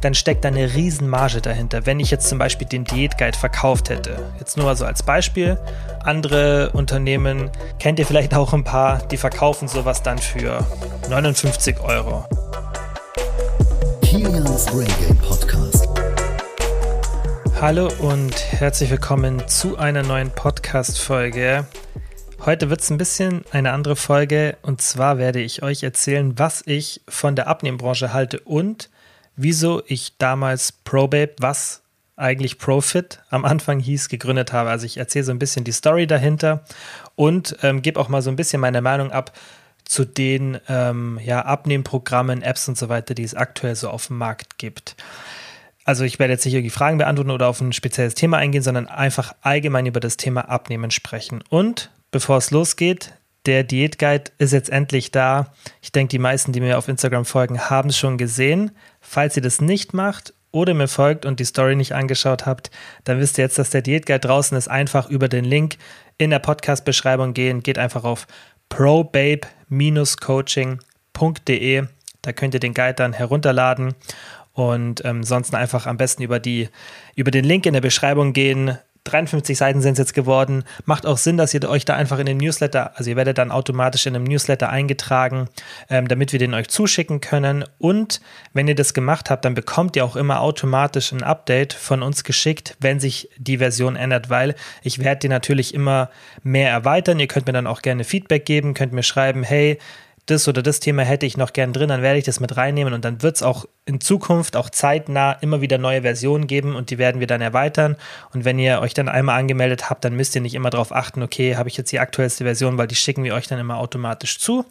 dann steckt da eine Riesenmarge dahinter. Wenn ich jetzt zum Beispiel den Diätguide verkauft hätte, jetzt nur mal so als Beispiel, andere Unternehmen kennt ihr vielleicht auch ein paar, die verkaufen sowas dann für 59 Euro. Kilians Brain Game Podcast. Hallo und herzlich willkommen zu einer neuen Podcast-Folge. Heute wird es ein bisschen eine andere Folge und zwar werde ich euch erzählen, was ich von der Abnehmbranche halte und wieso ich damals ProBabe, was eigentlich Profit am Anfang hieß, gegründet habe. Also ich erzähle so ein bisschen die Story dahinter und ähm, gebe auch mal so ein bisschen meine Meinung ab zu den ähm, ja, Abnehmprogrammen, Apps und so weiter, die es aktuell so auf dem Markt gibt. Also ich werde jetzt nicht irgendwie Fragen beantworten oder auf ein spezielles Thema eingehen, sondern einfach allgemein über das Thema Abnehmen sprechen. Und bevor es losgeht, der Diätguide ist jetzt endlich da. Ich denke, die meisten, die mir auf Instagram folgen, haben es schon gesehen. Falls ihr das nicht macht oder mir folgt und die Story nicht angeschaut habt, dann wisst ihr jetzt, dass der Diätguide draußen ist. Einfach über den Link in der Podcast-Beschreibung gehen. Geht einfach auf probabe-coaching.de. Da könnt ihr den Guide dann herunterladen und ähm, sonst einfach am besten über, die, über den Link in der Beschreibung gehen, 53 Seiten sind es jetzt geworden. Macht auch Sinn, dass ihr euch da einfach in den Newsletter, also ihr werdet dann automatisch in einem Newsletter eingetragen, ähm, damit wir den euch zuschicken können. Und wenn ihr das gemacht habt, dann bekommt ihr auch immer automatisch ein Update von uns geschickt, wenn sich die Version ändert, weil ich werde die natürlich immer mehr erweitern. Ihr könnt mir dann auch gerne Feedback geben, könnt mir schreiben, hey, das oder das Thema hätte ich noch gern drin, dann werde ich das mit reinnehmen und dann wird es auch in Zukunft, auch zeitnah, immer wieder neue Versionen geben und die werden wir dann erweitern. Und wenn ihr euch dann einmal angemeldet habt, dann müsst ihr nicht immer darauf achten, okay, habe ich jetzt die aktuellste Version, weil die schicken wir euch dann immer automatisch zu.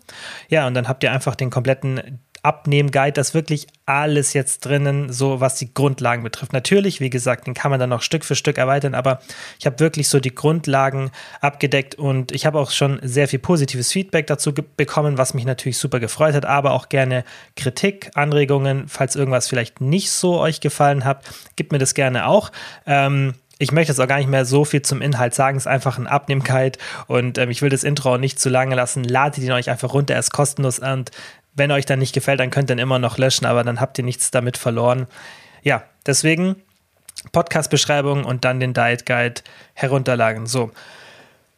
Ja, und dann habt ihr einfach den kompletten Abnehmen-Guide, das wirklich alles jetzt drinnen, so was die Grundlagen betrifft. Natürlich, wie gesagt, den kann man dann noch Stück für Stück erweitern, aber ich habe wirklich so die Grundlagen abgedeckt und ich habe auch schon sehr viel positives Feedback dazu bekommen, was mich natürlich super gefreut hat, aber auch gerne Kritik, Anregungen, falls irgendwas vielleicht nicht so euch gefallen hat, gebt mir das gerne auch. Ähm, ich möchte jetzt auch gar nicht mehr so viel zum Inhalt sagen. Es ist einfach ein Abnehmkeit und ähm, ich will das Intro auch nicht zu lange lassen. Ladet ihn euch einfach runter, er ist kostenlos und wenn euch dann nicht gefällt, dann könnt ihr ihn immer noch löschen, aber dann habt ihr nichts damit verloren. Ja, deswegen Podcast-Beschreibung und dann den Diet Guide herunterladen. So.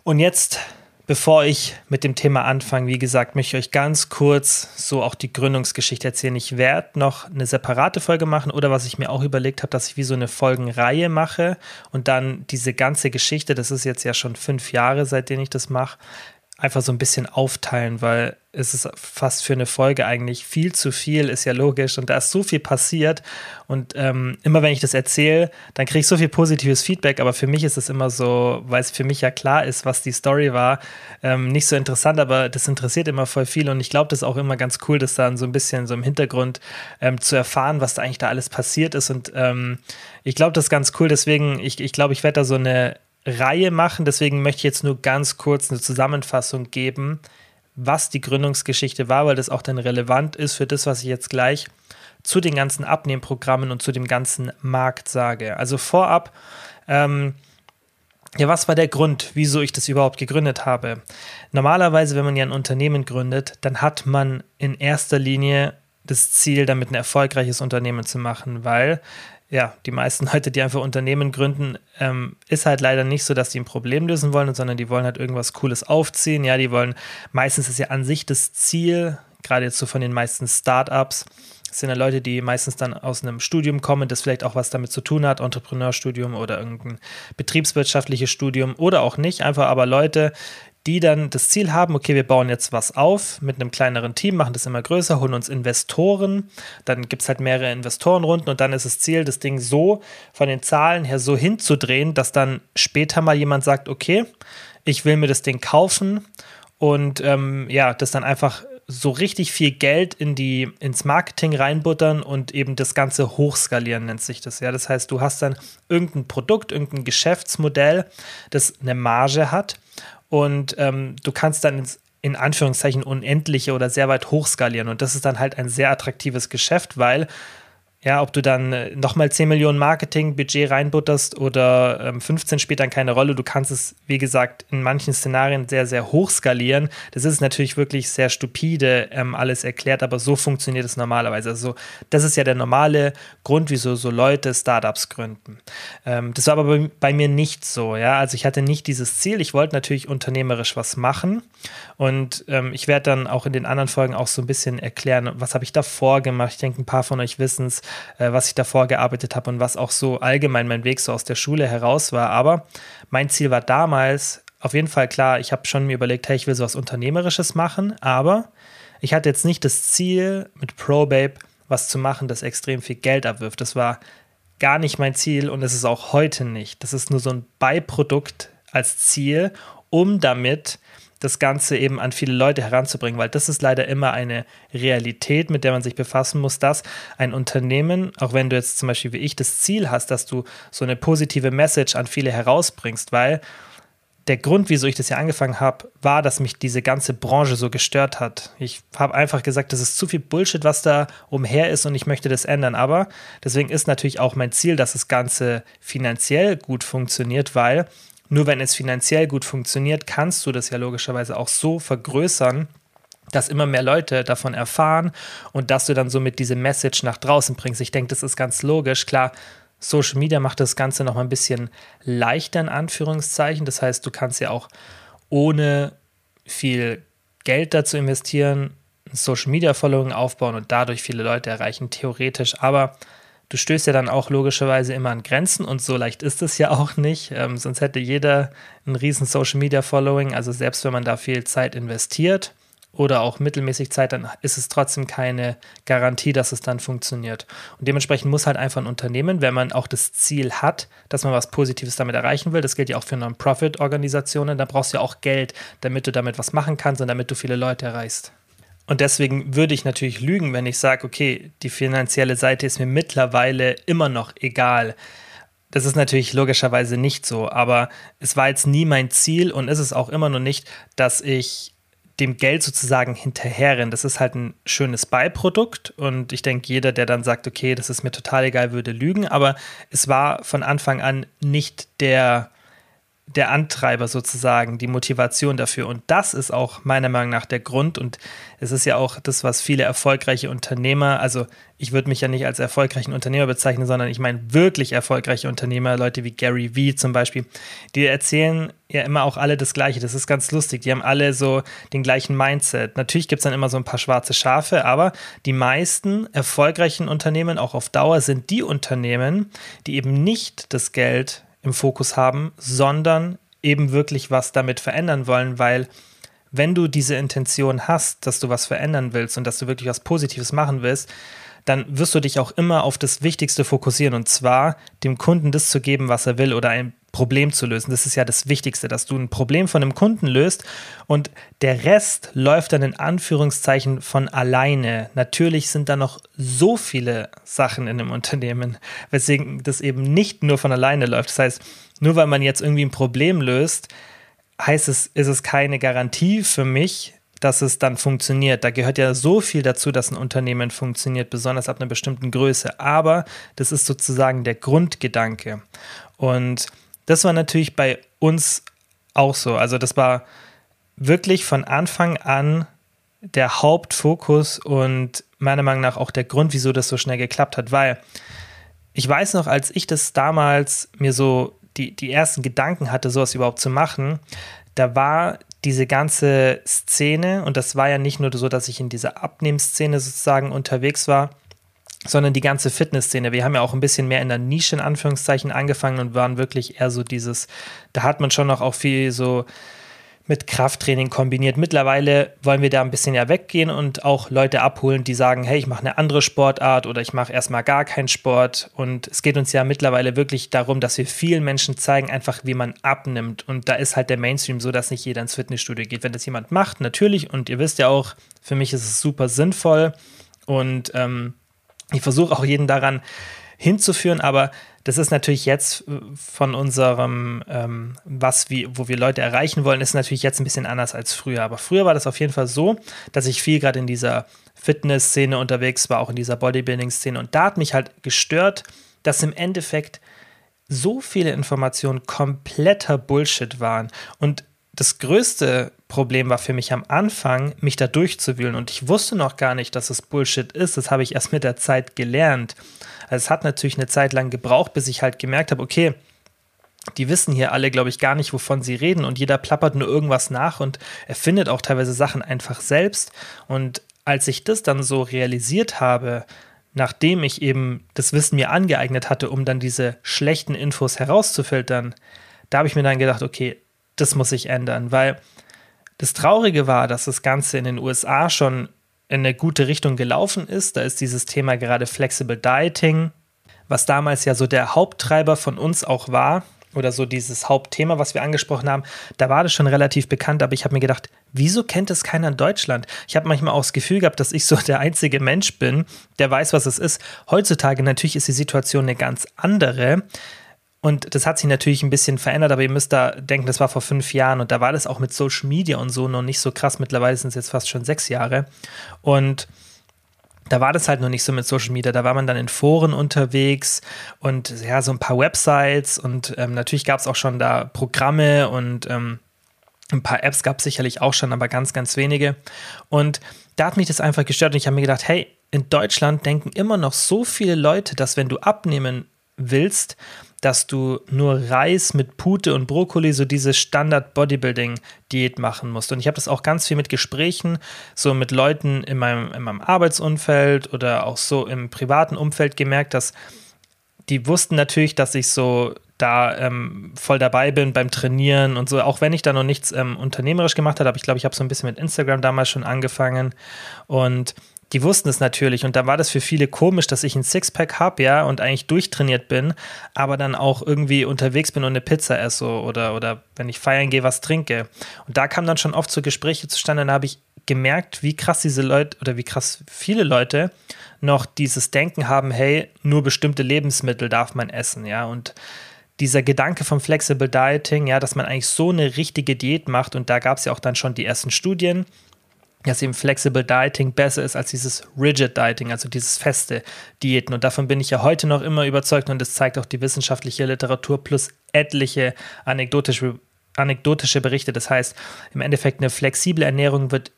Und jetzt, bevor ich mit dem Thema anfange, wie gesagt, möchte ich euch ganz kurz so auch die Gründungsgeschichte erzählen. Ich werde noch eine separate Folge machen oder was ich mir auch überlegt habe, dass ich wie so eine Folgenreihe mache und dann diese ganze Geschichte, das ist jetzt ja schon fünf Jahre, seitdem ich das mache, einfach so ein bisschen aufteilen, weil es ist fast für eine Folge eigentlich viel zu viel, ist ja logisch. Und da ist so viel passiert. Und ähm, immer wenn ich das erzähle, dann kriege ich so viel positives Feedback. Aber für mich ist es immer so, weil es für mich ja klar ist, was die Story war, ähm, nicht so interessant, aber das interessiert immer voll viel. Und ich glaube, das ist auch immer ganz cool, das dann so ein bisschen so im Hintergrund ähm, zu erfahren, was da eigentlich da alles passiert ist. Und ähm, ich glaube, das ist ganz cool. Deswegen, ich, ich glaube, ich werde da so eine Reihe machen. Deswegen möchte ich jetzt nur ganz kurz eine Zusammenfassung geben, was die Gründungsgeschichte war, weil das auch dann relevant ist für das, was ich jetzt gleich zu den ganzen Abnehmprogrammen und zu dem ganzen Markt sage. Also vorab, ähm, ja, was war der Grund, wieso ich das überhaupt gegründet habe? Normalerweise, wenn man ja ein Unternehmen gründet, dann hat man in erster Linie das Ziel, damit ein erfolgreiches Unternehmen zu machen, weil ja, die meisten Leute, die einfach Unternehmen gründen, ähm, ist halt leider nicht so, dass die ein Problem lösen wollen, sondern die wollen halt irgendwas Cooles aufziehen. Ja, die wollen, meistens ist ja an sich das Ziel, gerade jetzt so von den meisten Startups, sind ja Leute, die meistens dann aus einem Studium kommen, das vielleicht auch was damit zu tun hat, Entrepreneurstudium oder irgendein betriebswirtschaftliches Studium oder auch nicht, einfach aber Leute, die dann das Ziel haben, okay, wir bauen jetzt was auf mit einem kleineren Team, machen das immer größer, holen uns Investoren, dann gibt es halt mehrere Investorenrunden und dann ist das Ziel, das Ding so von den Zahlen her so hinzudrehen, dass dann später mal jemand sagt, okay, ich will mir das Ding kaufen und ähm, ja, das dann einfach so richtig viel Geld in die, ins Marketing reinbuttern und eben das Ganze hochskalieren, nennt sich das. Ja, das heißt, du hast dann irgendein Produkt, irgendein Geschäftsmodell, das eine Marge hat und ähm, du kannst dann ins, in Anführungszeichen unendliche oder sehr weit hochskalieren. Und das ist dann halt ein sehr attraktives Geschäft, weil Ja, ob du dann äh, nochmal 10 Millionen Marketing-Budget reinbutterst oder ähm, 15 spielt dann keine Rolle. Du kannst es, wie gesagt, in manchen Szenarien sehr, sehr hoch skalieren. Das ist natürlich wirklich sehr stupide ähm, alles erklärt, aber so funktioniert es normalerweise. Also, das ist ja der normale Grund, wieso so Leute Startups gründen. Ähm, das war aber bei, bei, mir nicht so. Ja, also ich hatte nicht dieses Ziel. Ich wollte natürlich unternehmerisch was machen und ähm, ich werde dann auch in den anderen Folgen auch so ein bisschen erklären, was habe ich davor gemacht. Ich denke, ein paar von euch wissen es äh, was ich davor gearbeitet habe und was auch so allgemein mein Weg so aus der Schule heraus war. Aber mein Ziel war damals auf jeden Fall klar, ich habe schon mir überlegt, hey, ich will so was Unternehmerisches machen, aber ich hatte jetzt nicht das Ziel, mit ProBabe was zu machen, das extrem viel Geld abwirft. Das war gar nicht mein Ziel und es ist auch heute nicht. Das ist nur so ein Beiprodukt als Ziel, um damit das Ganze eben an viele Leute heranzubringen, weil das ist leider immer eine Realität, mit der man sich befassen muss, dass ein Unternehmen, auch wenn du jetzt zum Beispiel wie ich das Ziel hast, dass du so eine positive Message an viele herausbringst, weil der Grund, wieso ich das ja angefangen habe, war, dass mich diese ganze Branche so gestört hat. Ich habe einfach gesagt, das ist zu viel Bullshit, was da umher ist und ich möchte das ändern. Aber deswegen ist natürlich auch mein Ziel, dass das Ganze finanziell gut funktioniert, weil nur wenn es finanziell gut funktioniert, kannst du das ja logischerweise auch so vergrößern, dass immer mehr Leute davon erfahren und dass du dann somit diese Message nach draußen bringst. Ich denke, das ist ganz logisch. Klar, Social Media macht das Ganze noch mal ein bisschen leichter in Anführungszeichen. Das heißt, du kannst ja auch ohne viel Geld dazu investieren, Social Media Following aufbauen und dadurch viele Leute erreichen, theoretisch. Aber du stößt ja dann auch logischerweise immer an Grenzen und so leicht ist es ja auch nicht. Ähm, sonst hätte jeder ein riesen Social Media Following. Also selbst wenn man da viel Zeit investiert oder auch mittelmäßig Zeit, dann ist es trotzdem keine Garantie, dass es dann funktioniert. Und dementsprechend muss halt einfach ein Unternehmen, wenn man auch das Ziel hat, dass man was Positives damit erreichen will, das gilt ja auch für Non-Profit-Organisationen, da brauchst du ja auch Geld, damit du damit was machen kannst und damit du viele Leute erreichst. Und deswegen würde ich natürlich lügen, wenn ich sage, okay, die finanzielle Seite ist mir mittlerweile immer noch egal. Das ist natürlich logischerweise nicht so, aber es war jetzt nie mein Ziel und ist es auch immer noch nicht, dass ich dem Geld sozusagen hinterherrenne. Das ist halt ein schönes Beiprodukt und ich denke, jeder, der dann sagt, okay, das ist mir total egal, würde lügen, aber es war von Anfang an nicht der, der Antreiber sozusagen, die Motivation dafür. Und das ist auch meiner Meinung nach der Grund. Und es ist ja auch das, was viele erfolgreiche Unternehmer, also ich würde mich ja nicht als erfolgreichen Unternehmer bezeichnen, sondern ich meine wirklich erfolgreiche Unternehmer, Leute wie Gary Vee zum Beispiel, die erzählen ja immer auch alle das Gleiche. Das ist ganz lustig. Die haben alle so den gleichen Mindset. Natürlich gibt es dann immer so ein paar schwarze Schafe, aber die meisten erfolgreichen Unternehmen, auch auf Dauer, sind die Unternehmen, die eben nicht das Geld im Fokus haben, sondern eben wirklich was damit verändern wollen, weil wenn du diese Intention hast, dass du was verändern willst und dass du wirklich was Positives machen willst, dann wirst du dich auch immer auf das Wichtigste fokussieren und zwar dem Kunden das zu geben, was er will oder ein Problem zu lösen. Das ist ja das Wichtigste, dass du ein Problem von einem Kunden löst und der Rest läuft dann in Anführungszeichen von alleine. Natürlich sind da noch so viele Sachen in einem Unternehmen, weswegen das eben nicht nur von alleine läuft. Das heißt, nur weil man jetzt irgendwie ein Problem löst, heißt es, ist es keine Garantie für mich, dass es dann funktioniert. Da gehört ja so viel dazu, dass ein Unternehmen funktioniert, besonders ab einer bestimmten Größe. Aber das ist sozusagen der Grundgedanke. Und das war natürlich bei uns auch so. Also das war wirklich von Anfang an der Hauptfokus und meiner Meinung nach auch der Grund, wieso das so schnell geklappt hat, weil ich weiß noch, als ich das damals mir so die, die ersten Gedanken hatte, sowas überhaupt zu machen, da war diese ganze Szene, und das war ja nicht nur so, dass ich in dieser Abnehmszene sozusagen unterwegs war, sondern die ganze Fitnessszene. Wir haben ja auch ein bisschen mehr in der Nische in Anführungszeichen angefangen und waren wirklich eher so dieses, da hat man schon noch auch viel so mit Krafttraining kombiniert. Mittlerweile wollen wir da ein bisschen ja weggehen und auch Leute abholen, die sagen, hey, ich mache eine andere Sportart oder ich mache erstmal gar keinen Sport. Und es geht uns ja mittlerweile wirklich darum, dass wir vielen Menschen zeigen, einfach wie man abnimmt. Und da ist halt der Mainstream so, dass nicht jeder ins Fitnessstudio geht. Wenn das jemand macht, natürlich, und ihr wisst ja auch, für mich ist es super sinnvoll und ähm, ich versuche auch jeden daran, hinzuführen, aber das ist natürlich jetzt äh, von unserem, ähm, was wie, wo wir Leute erreichen wollen, ist natürlich jetzt ein bisschen anders als früher. Aber früher war das auf jeden Fall so, dass ich viel gerade in dieser Fitness-Szene unterwegs war, auch in dieser Bodybuilding-Szene. Und da hat mich halt gestört, dass im Endeffekt so viele Informationen kompletter Bullshit waren. Und das größte Problem war für mich am Anfang, mich da durchzuwühlen. Und ich wusste noch gar nicht, dass es Bullshit ist. Das habe ich erst mit der Zeit gelernt. Also es hat natürlich eine Zeit lang gebraucht, bis ich halt gemerkt habe, okay, die wissen hier alle, glaube ich, gar nicht, wovon sie reden und jeder plappert nur irgendwas nach und erfindet auch teilweise Sachen einfach selbst. Und als ich das dann so realisiert habe, nachdem ich eben das Wissen mir angeeignet hatte, um dann diese schlechten Infos herauszufiltern, da habe ich mir dann gedacht, okay, das muss sich ändern, weil das Traurige war, dass das Ganze in den USA schon in eine gute Richtung gelaufen ist. Da ist dieses Thema gerade Flexible Dieting, was damals ja so der Haupttreiber von uns auch war, oder so dieses Hauptthema, was wir angesprochen haben, da war das schon relativ bekannt, aber ich habe mir gedacht, wieso kennt es keiner in Deutschland? Ich habe manchmal auch das Gefühl gehabt, dass ich so der einzige Mensch bin, der weiß, was es ist. Heutzutage natürlich ist die Situation eine ganz andere. Und das hat sich natürlich ein bisschen verändert, aber ihr müsst da denken, das war vor fünf Jahren und da war das auch mit Social Media und so noch nicht so krass. Mittlerweile sind es jetzt fast schon sechs Jahre. Und da war das halt noch nicht so mit Social Media. Da war man dann in Foren unterwegs und ja, so ein paar Websites und ähm, natürlich gab es auch schon da Programme und ähm, ein paar Apps gab es sicherlich auch schon, aber ganz, ganz wenige. Und da hat mich das einfach gestört und ich habe mir gedacht, hey, in Deutschland denken immer noch so viele Leute, dass wenn du abnehmen willst, dass du nur Reis mit Pute und Brokkoli, so diese Standard-Bodybuilding-Diät machen musst. Und ich habe das auch ganz viel mit Gesprächen, so mit Leuten in meinem, in meinem Arbeitsumfeld oder auch so im privaten Umfeld gemerkt, dass die wussten natürlich, dass ich so da ähm, voll dabei bin beim Trainieren und so, auch wenn ich da noch nichts ähm, unternehmerisch gemacht habe, aber ich glaube, ich habe so ein bisschen mit Instagram damals schon angefangen und die wussten es natürlich und da war das für viele komisch, dass ich ein Sixpack habe, ja, und eigentlich durchtrainiert bin, aber dann auch irgendwie unterwegs bin und eine Pizza esse oder, oder wenn ich feiern gehe, was trinke. Und da kam dann schon oft so Gespräche zustande, dann habe ich gemerkt, wie krass diese Leute oder wie krass viele Leute noch dieses Denken haben, hey, nur bestimmte Lebensmittel darf man essen, ja, und dieser Gedanke vom Flexible Dieting, ja, dass man eigentlich so eine richtige Diät macht und da gab es ja auch dann schon die ersten Studien, dass eben Flexible Dieting besser ist als dieses Rigid Dieting, also dieses feste Diäten. Und davon bin ich ja heute noch immer überzeugt und das zeigt auch die wissenschaftliche Literatur plus etliche anekdotische, anekdotische Berichte. Das heißt, im Endeffekt eine flexible Ernährung wird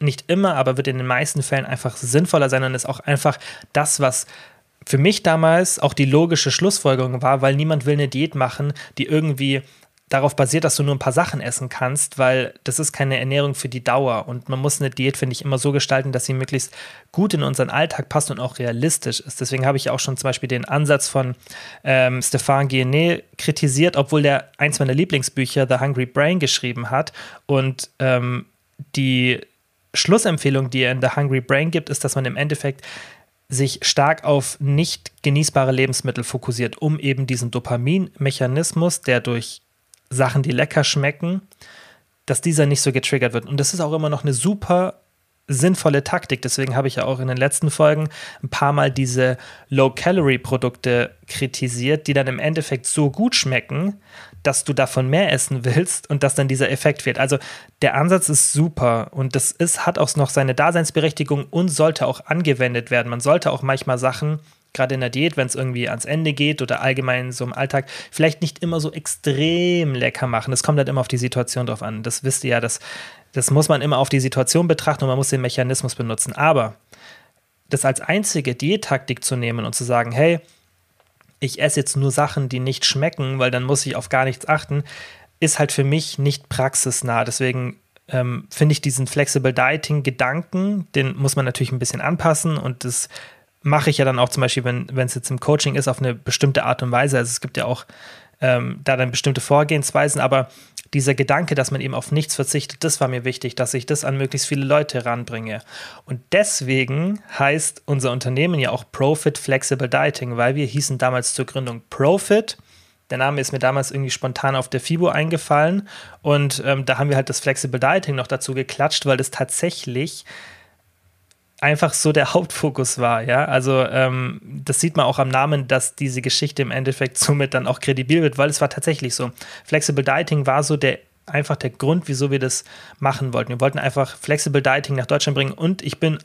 nicht immer, aber wird in den meisten Fällen einfach sinnvoller sein und ist auch einfach das, was für mich damals auch die logische Schlussfolgerung war, weil niemand will eine Diät machen, die irgendwie darauf basiert, dass du nur ein paar Sachen essen kannst, weil das ist keine Ernährung für die Dauer. Und man muss eine Diät, finde ich, immer so gestalten, dass sie möglichst gut in unseren Alltag passt und auch realistisch ist. Deswegen habe ich auch schon zum Beispiel den Ansatz von ähm, Stefan Guyenet kritisiert, obwohl der eins meiner Lieblingsbücher, The Hungry Brain, geschrieben hat. Und ähm, die Schlussempfehlung, die er in The Hungry Brain gibt, ist, dass man im Endeffekt sich stark auf nicht genießbare Lebensmittel fokussiert, um eben diesen Dopaminmechanismus, der durch Sachen, die lecker schmecken, dass dieser nicht so getriggert wird. Und das ist auch immer noch eine super sinnvolle Taktik. Deswegen habe ich ja auch in den letzten Folgen ein paar Mal diese Low-Calorie-Produkte kritisiert, die dann im Endeffekt so gut schmecken, dass du davon mehr essen willst und dass dann dieser Effekt wird. Also der Ansatz ist super und das ist, hat auch noch seine Daseinsberechtigung und sollte auch angewendet werden. Man sollte auch manchmal Sachen gerade in der Diät, wenn es irgendwie ans Ende geht oder allgemein so im Alltag, vielleicht nicht immer so extrem lecker machen. Das kommt halt immer auf die Situation drauf an. Das wisst ihr ja, das, das muss man immer auf die Situation betrachten und man muss den Mechanismus benutzen. Aber das als einzige Diättaktik zu nehmen und zu sagen, hey, ich esse jetzt nur Sachen, die nicht schmecken, weil dann muss ich auf gar nichts achten, ist halt für mich nicht praxisnah. Deswegen ähm, finde ich diesen Flexible Dieting Gedanken, den muss man natürlich ein bisschen anpassen und das mache ich ja dann auch zum Beispiel, wenn es jetzt im Coaching ist, auf eine bestimmte Art und Weise. Also es gibt ja auch ähm, da dann bestimmte Vorgehensweisen, aber dieser Gedanke, dass man eben auf nichts verzichtet, das war mir wichtig, dass ich das an möglichst viele Leute ranbringe. Und deswegen heißt unser Unternehmen ja auch Profit Flexible Dieting, weil wir hießen damals zur Gründung Profit. Der Name ist mir damals irgendwie spontan auf der FIBO eingefallen und ähm, da haben wir halt das Flexible Dieting noch dazu geklatscht, weil das tatsächlich einfach so der Hauptfokus war, ja. Also ähm, das sieht man auch am Namen, dass diese Geschichte im Endeffekt somit dann auch kredibil wird, weil es war tatsächlich so. Flexible Dieting war so der einfach der Grund, wieso wir das machen wollten. Wir wollten einfach Flexible Dieting nach Deutschland bringen und ich bin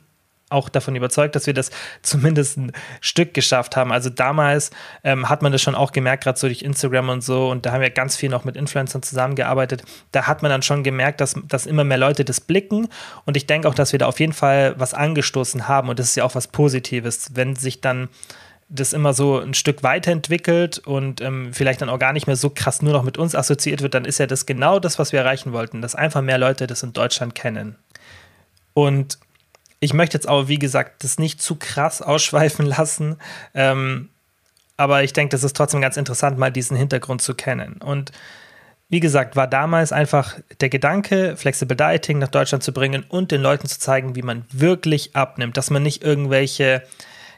auch davon überzeugt, dass wir das zumindest ein Stück geschafft haben. Also damals ähm, hat man das schon auch gemerkt, gerade so durch Instagram und so, und da haben wir ganz viel noch mit Influencern zusammengearbeitet. Da hat man dann schon gemerkt, dass, dass immer mehr Leute das blicken. Und ich denke auch, dass wir da auf jeden Fall was angestoßen haben. Und das ist ja auch was Positives, wenn sich dann das immer so ein Stück weiterentwickelt und ähm, vielleicht dann auch gar nicht mehr so krass nur noch mit uns assoziiert wird, dann ist ja das genau das, was wir erreichen wollten, dass einfach mehr Leute das in Deutschland kennen. Und ich möchte jetzt aber, wie gesagt, das nicht zu krass ausschweifen lassen. Ähm, aber ich denke, das ist trotzdem ganz interessant, mal diesen Hintergrund zu kennen. Und wie gesagt, war damals einfach der Gedanke, Flexible Dieting nach Deutschland zu bringen und den Leuten zu zeigen, wie man wirklich abnimmt, dass man nicht irgendwelche,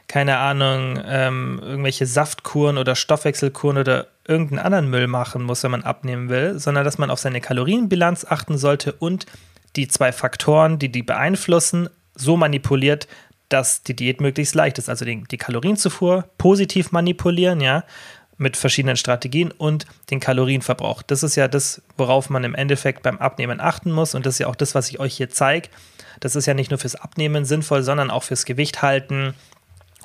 keine Ahnung, ähm, irgendwelche Saftkuren oder Stoffwechselkuren oder irgendeinen anderen Müll machen muss, wenn man abnehmen will, sondern dass man auf seine Kalorienbilanz achten sollte und die zwei Faktoren, die die beeinflussen, so manipuliert, dass die Diät möglichst leicht ist. Also die, die Kalorienzufuhr positiv manipulieren, ja, mit verschiedenen Strategien und den Kalorienverbrauch. Das ist ja das, worauf man im Endeffekt beim Abnehmen achten muss. Und das ist ja auch das, was ich euch hier zeige. Das ist ja nicht nur fürs Abnehmen sinnvoll, sondern auch fürs Gewicht halten,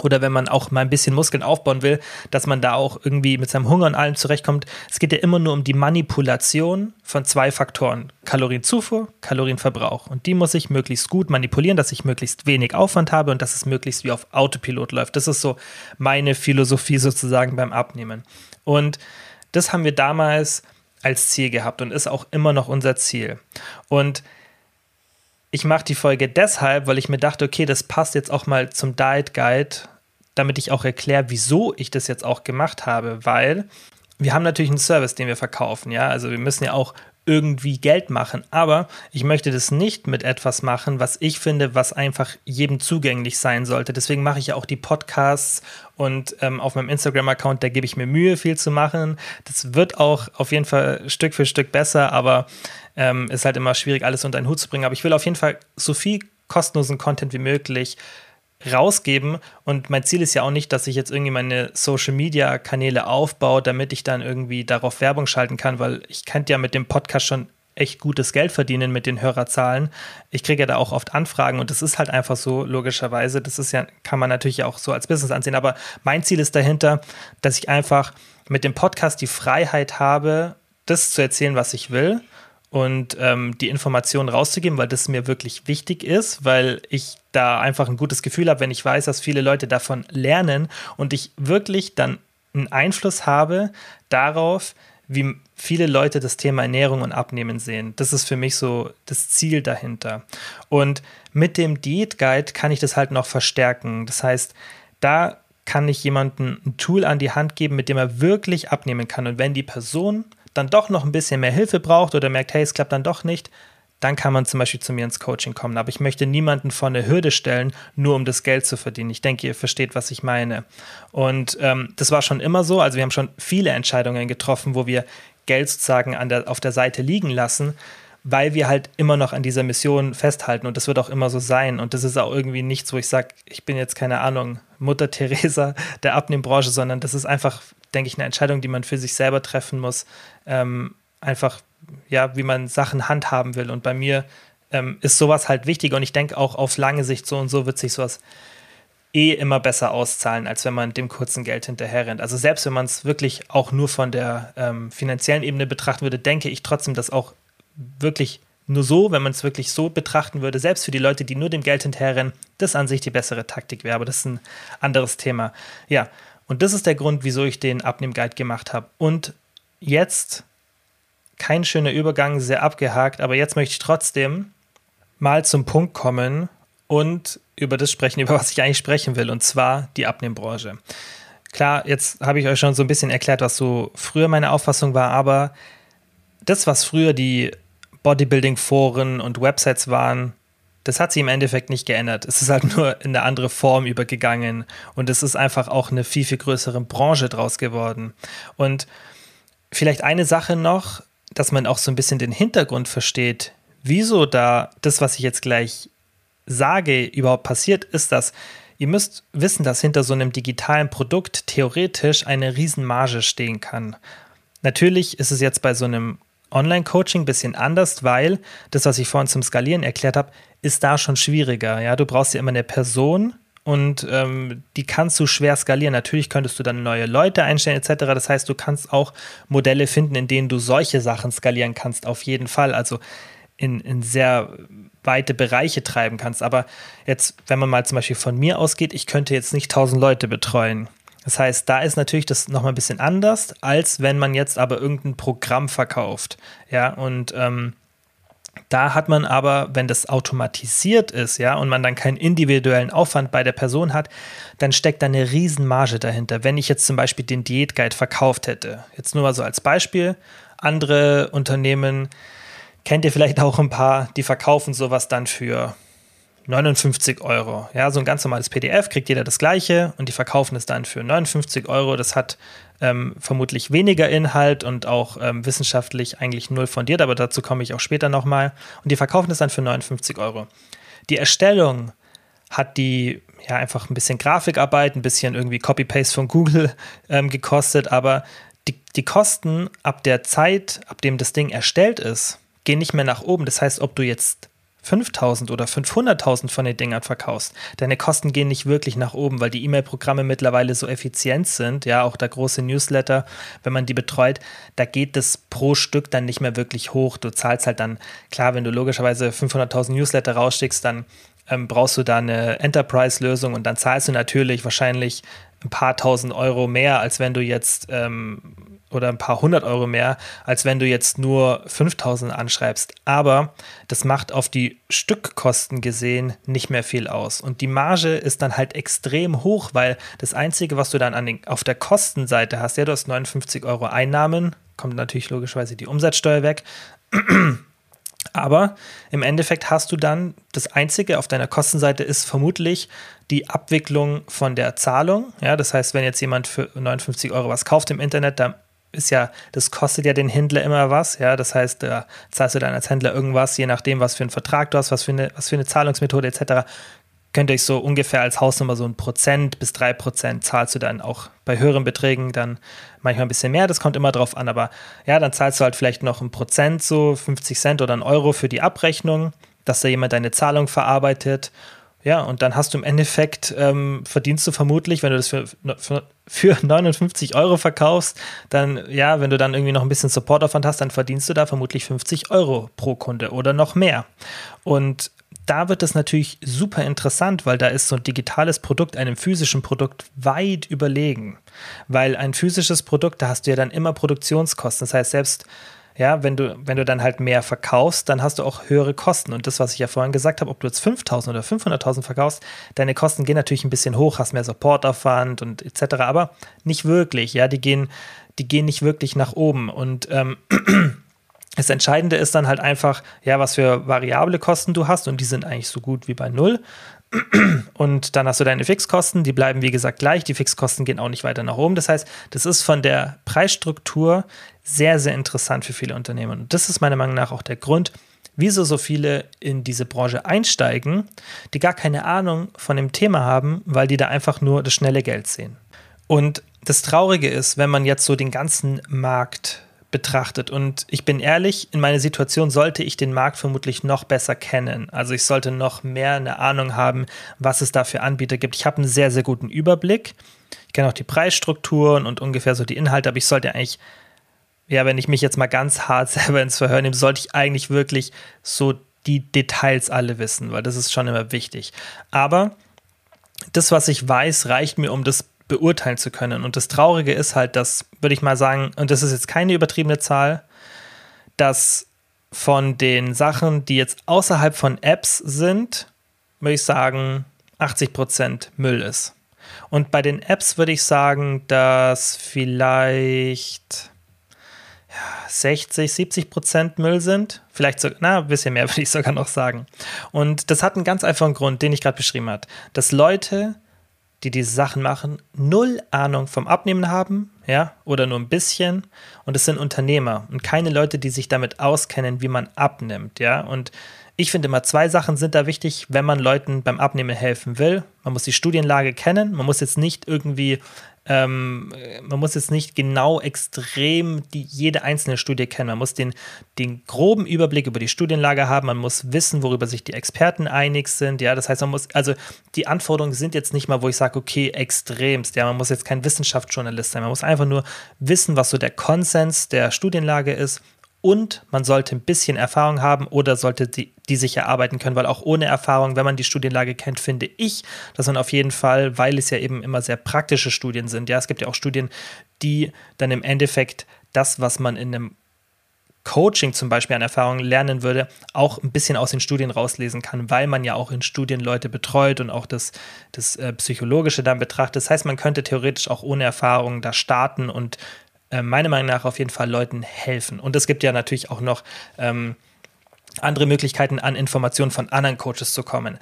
oder wenn man auch mal ein bisschen Muskeln aufbauen will, dass man da auch irgendwie mit seinem Hunger und allem zurechtkommt. Es geht ja immer nur um die Manipulation von zwei Faktoren. Kalorienzufuhr, Kalorienverbrauch. Und die muss ich möglichst gut manipulieren, dass ich möglichst wenig Aufwand habe und dass es möglichst wie auf Autopilot läuft. Das ist so meine Philosophie sozusagen beim Abnehmen. Und das haben wir damals als Ziel gehabt und ist auch immer noch unser Ziel. Und ich mache die Folge deshalb, weil ich mir dachte, okay, das passt jetzt auch mal zum Diet Guide, damit ich auch erkläre, wieso ich das jetzt auch gemacht habe, weil wir haben natürlich einen Service, den wir verkaufen, ja, also wir müssen ja auch irgendwie Geld machen, aber ich möchte das nicht mit etwas machen, was ich finde, was einfach jedem zugänglich sein sollte. Deswegen mache ich ja auch die Podcasts und ähm, auf meinem Instagram-Account, da gebe ich mir Mühe, viel zu machen. Das wird auch auf jeden Fall Stück für Stück besser, aber ähm, ist halt immer schwierig, alles unter einen Hut zu bringen. Aber ich will auf jeden Fall so viel kostenlosen Content wie möglich rausgeben. Und mein Ziel ist ja auch nicht, dass ich jetzt irgendwie meine Social Media Kanäle aufbaue, damit ich dann irgendwie darauf Werbung schalten kann, weil ich könnte ja mit dem Podcast schon echt gutes Geld verdienen mit den Hörerzahlen. Ich kriege ja da auch oft Anfragen und das ist halt einfach so, logischerweise. Das ist ja, kann man natürlich auch so als Business ansehen. Aber mein Ziel ist dahinter, dass ich einfach mit dem Podcast die Freiheit habe, das zu erzählen, was ich will und ähm, die Informationen rauszugeben, weil das mir wirklich wichtig ist, weil ich da einfach ein gutes Gefühl habe, wenn ich weiß, dass viele Leute davon lernen und ich wirklich dann einen Einfluss habe darauf, wie viele Leute das Thema Ernährung und Abnehmen sehen. Das ist für mich so das Ziel dahinter. Und mit dem Diät Guide kann ich das halt noch verstärken. Das heißt, da kann ich jemandem ein Tool an die Hand geben, mit dem er wirklich abnehmen kann. Und wenn die Person dann doch noch ein bisschen mehr Hilfe braucht oder merkt, hey, es klappt dann doch nicht, dann kann man zum Beispiel zu mir ins Coaching kommen. Aber ich möchte niemanden vor eine Hürde stellen, nur um das Geld zu verdienen. Ich denke, ihr versteht, was ich meine. Und ähm, das war schon immer so. Also wir haben schon viele Entscheidungen getroffen, wo wir Geld sozusagen der, auf der Seite liegen lassen, weil wir halt immer noch an dieser Mission festhalten. Und das wird auch immer so sein. Und das ist auch irgendwie nichts, wo ich sage, ich bin jetzt keine Ahnung, Mutter Teresa der Abnehmbranche, sondern das ist einfach denke ich, eine Entscheidung, die man für sich selber treffen muss. Ähm, einfach, ja, wie man Sachen handhaben will. Und bei mir ähm, ist sowas halt wichtig. Und ich denke auch auf lange Sicht so und so wird sich sowas eh immer besser auszahlen, als wenn man dem kurzen Geld hinterher rennt. Also selbst wenn man es wirklich auch nur von der ähm, finanziellen Ebene betrachten würde, denke ich trotzdem, dass auch wirklich nur so, wenn man es wirklich so betrachten würde, selbst für die Leute, die nur dem Geld hinterherrennen, das an sich die bessere Taktik wäre. Aber das ist ein anderes Thema. Ja, und das ist der Grund, wieso ich den Abnehmguide gemacht habe. Und jetzt kein schöner Übergang, sehr abgehakt, aber jetzt möchte ich trotzdem mal zum Punkt kommen und über das sprechen, über was ich eigentlich sprechen will, und zwar die Abnehmbranche. Klar, jetzt habe ich euch schon so ein bisschen erklärt, was so früher meine Auffassung war, aber das, was früher die Bodybuilding-Foren und Websites waren, das hat sich im Endeffekt nicht geändert. Es ist halt nur in eine andere Form übergegangen und es ist einfach auch eine viel, viel größere Branche draus geworden. Und vielleicht eine Sache noch, dass man auch so ein bisschen den Hintergrund versteht, wieso da das, was ich jetzt gleich sage, überhaupt passiert, ist das, ihr müsst wissen, dass hinter so einem digitalen Produkt theoretisch eine Riesenmarge stehen kann. Natürlich ist es jetzt bei so einem Online-Coaching ein bisschen anders, weil das, was ich vorhin zum Skalieren erklärt habe, ist da schon schwieriger. Ja, du brauchst ja immer eine Person, und ähm, die kannst du schwer skalieren. Natürlich könntest du dann neue Leute einstellen etc. Das heißt, du kannst auch Modelle finden, in denen du solche Sachen skalieren kannst, auf jeden Fall. Also in, in sehr weite Bereiche treiben kannst. Aber jetzt, wenn man mal zum Beispiel von mir ausgeht, ich könnte jetzt nicht 1000 Leute betreuen. Das heißt, da ist natürlich das nochmal ein bisschen anders, als wenn man jetzt aber irgendein Programm verkauft. Ja, und ähm, da hat man aber, wenn das automatisiert ist, ja, und man dann keinen individuellen Aufwand bei der Person hat, dann steckt da eine Riesenmarge dahinter. Wenn ich jetzt zum Beispiel den Diätguide verkauft hätte, jetzt nur mal so als Beispiel, andere Unternehmen kennt ihr vielleicht auch ein paar, die verkaufen sowas dann für 59 Euro. Ja, so ein ganz normales PDF kriegt jeder das gleiche und die verkaufen es dann für 59 Euro. Das hat ähm, vermutlich weniger Inhalt und auch ähm, wissenschaftlich eigentlich null fundiert, aber dazu komme ich auch später nochmal. Und die verkaufen es dann für 59 Euro. Die Erstellung hat die ja einfach ein bisschen Grafikarbeit, ein bisschen irgendwie Copy-Paste von Google ähm, gekostet, aber die, die Kosten ab der Zeit, ab dem das Ding erstellt ist, gehen nicht mehr nach oben. Das heißt, ob du jetzt 5000 oder 500.000 von den Dingern verkaufst, deine Kosten gehen nicht wirklich nach oben, weil die E-Mail-Programme mittlerweile so effizient sind. Ja, auch der große Newsletter, wenn man die betreut, da geht es pro Stück dann nicht mehr wirklich hoch. Du zahlst halt dann, klar, wenn du logischerweise 500.000 Newsletter rausschickst, dann ähm, brauchst du da eine Enterprise-Lösung und dann zahlst du natürlich wahrscheinlich ein paar tausend Euro mehr, als wenn du jetzt ähm, oder ein paar hundert Euro mehr, als wenn du jetzt nur 5000 anschreibst. Aber das macht auf die Stückkosten gesehen nicht mehr viel aus. Und die Marge ist dann halt extrem hoch, weil das Einzige, was du dann an den, auf der Kostenseite hast, ja, du hast 59 Euro Einnahmen, kommt natürlich logischerweise die Umsatzsteuer weg. Aber im Endeffekt hast du dann das Einzige auf deiner Kostenseite ist vermutlich die Abwicklung von der Zahlung. Ja, das heißt, wenn jetzt jemand für 59 Euro was kauft im Internet, dann ist ja, das kostet ja den Händler immer was, ja. Das heißt, da zahlst du dann als Händler irgendwas, je nachdem, was für einen Vertrag du hast, was für eine, was für eine Zahlungsmethode etc. Könnt ihr euch so ungefähr als Hausnummer so ein Prozent bis drei Prozent zahlst du dann auch bei höheren Beträgen dann manchmal ein bisschen mehr, das kommt immer drauf an, aber ja, dann zahlst du halt vielleicht noch ein Prozent, so 50 Cent oder ein Euro für die Abrechnung, dass da jemand deine Zahlung verarbeitet ja, und dann hast du im Endeffekt, ähm, verdienst du vermutlich, wenn du das für, für, für 59 Euro verkaufst, dann, ja, wenn du dann irgendwie noch ein bisschen Supportaufwand hast, dann verdienst du da vermutlich 50 Euro pro Kunde oder noch mehr. Und da wird es natürlich super interessant, weil da ist so ein digitales Produkt einem physischen Produkt weit überlegen. Weil ein physisches Produkt, da hast du ja dann immer Produktionskosten. Das heißt, selbst ja, wenn du, wenn du dann halt mehr verkaufst, dann hast du auch höhere Kosten. Und das, was ich ja vorhin gesagt habe, ob du jetzt 5000 oder 500.000 verkaufst, deine Kosten gehen natürlich ein bisschen hoch, hast mehr Supportaufwand und etc. Aber nicht wirklich, ja, die gehen, die gehen nicht wirklich nach oben. Und ähm, das Entscheidende ist dann halt einfach, ja, was für variable Kosten du hast und die sind eigentlich so gut wie bei Null. Und dann hast du deine Fixkosten, die bleiben wie gesagt gleich, die Fixkosten gehen auch nicht weiter nach oben. Das heißt, das ist von der Preisstruktur sehr, sehr interessant für viele Unternehmen. Und das ist meiner Meinung nach auch der Grund, wieso so viele in diese Branche einsteigen, die gar keine Ahnung von dem Thema haben, weil die da einfach nur das schnelle Geld sehen. Und das Traurige ist, wenn man jetzt so den ganzen Markt betrachtet. Und ich bin ehrlich, in meiner Situation sollte ich den Markt vermutlich noch besser kennen. Also ich sollte noch mehr eine Ahnung haben, was es da für Anbieter gibt. Ich habe einen sehr, sehr guten Überblick. Ich kenne auch die Preisstrukturen und ungefähr so die Inhalte, aber ich sollte eigentlich, ja, wenn ich mich jetzt mal ganz hart selber ins Verhör nehme, sollte ich eigentlich wirklich so die Details alle wissen, weil das ist schon immer wichtig. Aber das, was ich weiß, reicht mir, um das beurteilen zu können. Und das Traurige ist halt, dass, würde ich mal sagen, und das ist jetzt keine übertriebene Zahl, dass von den Sachen, die jetzt außerhalb von Apps sind, würde ich sagen, 80% Müll ist. Und bei den Apps würde ich sagen, dass vielleicht 60, 70 Prozent Müll sind. Vielleicht so, na, ein bisschen mehr würde ich sogar noch sagen. Und das hat einen ganz einfachen Grund, den ich gerade beschrieben habe. Dass Leute die diese Sachen machen, null Ahnung vom Abnehmen haben, ja, oder nur ein bisschen. Und es sind Unternehmer und keine Leute, die sich damit auskennen, wie man abnimmt, ja. Und Ich finde immer zwei Sachen sind da wichtig, wenn man Leuten beim Abnehmen helfen will. Man muss die Studienlage kennen. Man muss jetzt nicht irgendwie ähm, man muss jetzt nicht genau extrem die, jede einzelne Studie kennen. Man muss den, den groben Überblick über die Studienlage haben. Man muss wissen, worüber sich die Experten einig sind. Ja, das heißt, man muss, also die Anforderungen sind jetzt nicht mal, wo ich sage, okay, extremst. Ja, man muss jetzt kein Wissenschaftsjournalist sein. Man muss einfach nur wissen, was so der Konsens der Studienlage ist und man sollte ein bisschen Erfahrung haben oder sollte die, die sich erarbeiten können, weil auch ohne Erfahrung, wenn man die Studienlage kennt, finde ich, dass man auf jeden Fall, weil es ja eben immer sehr praktische Studien sind, ja, es gibt ja auch Studien, die dann im Endeffekt das, was man in einem Coaching zum Beispiel an Erfahrungen lernen würde, auch ein bisschen aus den Studien rauslesen kann, weil man ja auch in Studien Leute betreut und auch das, das äh, Psychologische dann betrachtet. Das heißt, man könnte theoretisch auch ohne Erfahrung da starten und äh, meiner Meinung nach auf jeden Fall Leuten helfen. Und es gibt ja natürlich auch noch ähm, andere Möglichkeiten, an Informationen von anderen Coaches zu kommen.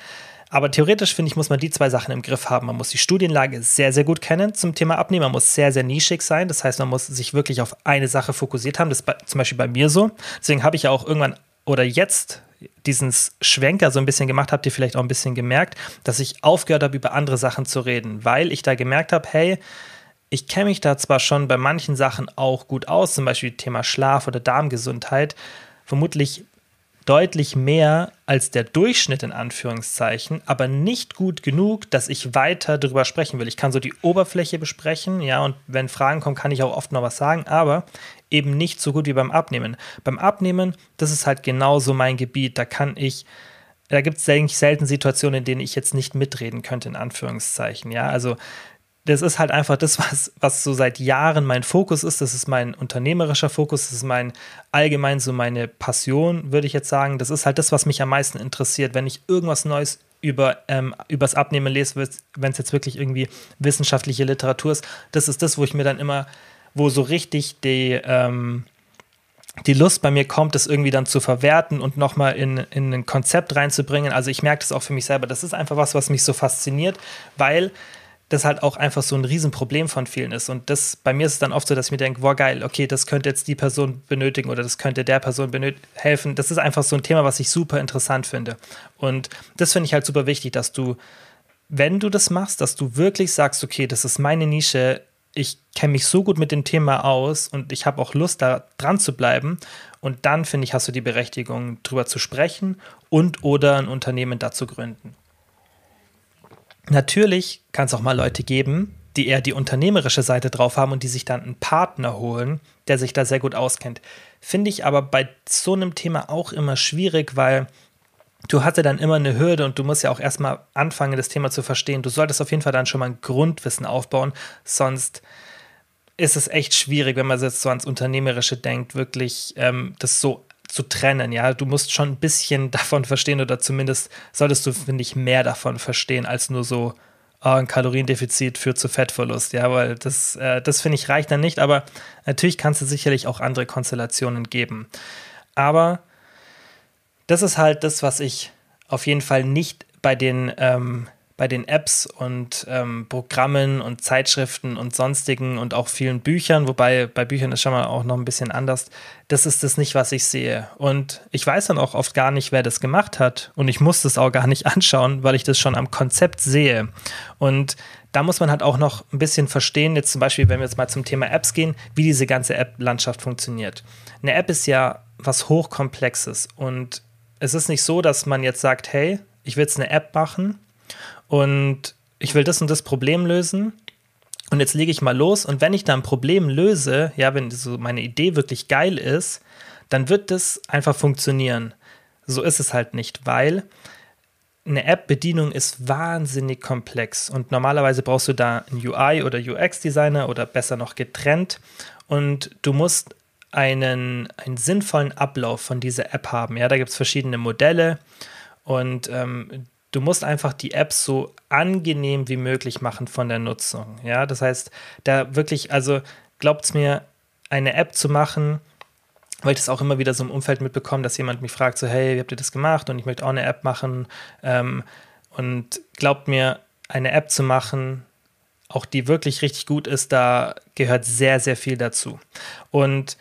Aber theoretisch finde ich, muss man die zwei Sachen im Griff haben. Man muss die Studienlage sehr, sehr gut kennen zum Thema Abnehmen. Man muss sehr, sehr nischig sein. Das heißt, man muss sich wirklich auf eine Sache fokussiert haben. Das ist bei, zum Beispiel bei mir so. Deswegen habe ich ja auch irgendwann oder jetzt diesen Schwenker so ein bisschen gemacht, habt ihr vielleicht auch ein bisschen gemerkt, dass ich aufgehört habe, über andere Sachen zu reden, weil ich da gemerkt habe, hey, ich kenne mich da zwar schon bei manchen Sachen auch gut aus, zum Beispiel Thema Schlaf oder Darmgesundheit, vermutlich deutlich mehr als der Durchschnitt in Anführungszeichen, aber nicht gut genug, dass ich weiter darüber sprechen will. Ich kann so die Oberfläche besprechen, ja, und wenn Fragen kommen, kann ich auch oft noch was sagen, aber eben nicht so gut wie beim Abnehmen. Beim Abnehmen, das ist halt genauso mein Gebiet, da kann ich da gibt es eigentlich selten Situationen, in denen ich jetzt nicht mitreden könnte, in Anführungszeichen. Ja, also das ist halt einfach das, was, was so seit Jahren mein Fokus ist. Das ist mein unternehmerischer Fokus, das ist mein allgemein so meine Passion, würde ich jetzt sagen. Das ist halt das, was mich am meisten interessiert. Wenn ich irgendwas Neues über ähm, übers Abnehmen lese, wenn es jetzt wirklich irgendwie wissenschaftliche Literatur ist, das ist das, wo ich mir dann immer, wo so richtig die, ähm, die Lust bei mir kommt, das irgendwie dann zu verwerten und nochmal in, in ein Konzept reinzubringen. Also ich merke das auch für mich selber. Das ist einfach was, was mich so fasziniert, weil das halt auch einfach so ein Riesenproblem von vielen ist. Und das, bei mir ist es dann oft so, dass ich mir denke, boah, geil, okay, das könnte jetzt die Person benötigen oder das könnte der Person helfen. Das ist einfach so ein Thema, was ich super interessant finde. Und das finde ich halt super wichtig, dass du, wenn du das machst, dass du wirklich sagst, okay, das ist meine Nische, ich kenne mich so gut mit dem Thema aus und ich habe auch Lust, da dran zu bleiben. Und dann, finde ich, hast du die Berechtigung, drüber zu sprechen und oder ein Unternehmen dazu gründen. Natürlich kann es auch mal Leute geben, die eher die unternehmerische Seite drauf haben und die sich dann einen Partner holen, der sich da sehr gut auskennt. Finde ich aber bei so einem Thema auch immer schwierig, weil du hast ja dann immer eine Hürde und du musst ja auch erstmal anfangen, das Thema zu verstehen. Du solltest auf jeden Fall dann schon mal ein Grundwissen aufbauen, sonst ist es echt schwierig, wenn man jetzt so ans Unternehmerische denkt, wirklich ähm, das so zu trennen. Ja, du musst schon ein bisschen davon verstehen oder zumindest solltest du, finde ich, mehr davon verstehen als nur so oh, ein Kaloriendefizit führt zu Fettverlust. Ja, weil das, äh, das finde ich reicht dann nicht. Aber natürlich kannst du sicherlich auch andere Konstellationen geben. Aber das ist halt das, was ich auf jeden Fall nicht bei den ähm, bei den Apps und ähm, Programmen und Zeitschriften und sonstigen und auch vielen Büchern, wobei bei Büchern ist schon mal auch noch ein bisschen anders. Das ist das nicht, was ich sehe. Und ich weiß dann auch oft gar nicht, wer das gemacht hat. Und ich muss das auch gar nicht anschauen, weil ich das schon am Konzept sehe. Und da muss man halt auch noch ein bisschen verstehen, jetzt zum Beispiel, wenn wir jetzt mal zum Thema Apps gehen, wie diese ganze App-Landschaft funktioniert. Eine App ist ja was Hochkomplexes und es ist nicht so, dass man jetzt sagt, hey, ich will jetzt eine App machen und ich will das und das Problem lösen. Und jetzt lege ich mal los. Und wenn ich da ein Problem löse, ja, wenn so meine Idee wirklich geil ist, dann wird das einfach funktionieren. So ist es halt nicht, weil eine App-Bedienung ist wahnsinnig komplex und normalerweise brauchst du da einen UI oder UX-Designer oder besser noch getrennt und du musst einen, einen sinnvollen Ablauf von dieser App haben. Ja, da gibt es verschiedene Modelle und ähm, du musst einfach die App so angenehm wie möglich machen von der Nutzung. Ja, das heißt, da wirklich, also glaubt es mir, eine App zu machen, weil ich das auch immer wieder so im Umfeld mitbekomme, dass jemand mich fragt, so, hey, wie habt ihr das gemacht? Und ich möchte auch eine App machen. Ähm, und glaubt mir, eine App zu machen, auch die wirklich richtig gut ist, da gehört sehr, sehr viel dazu. Und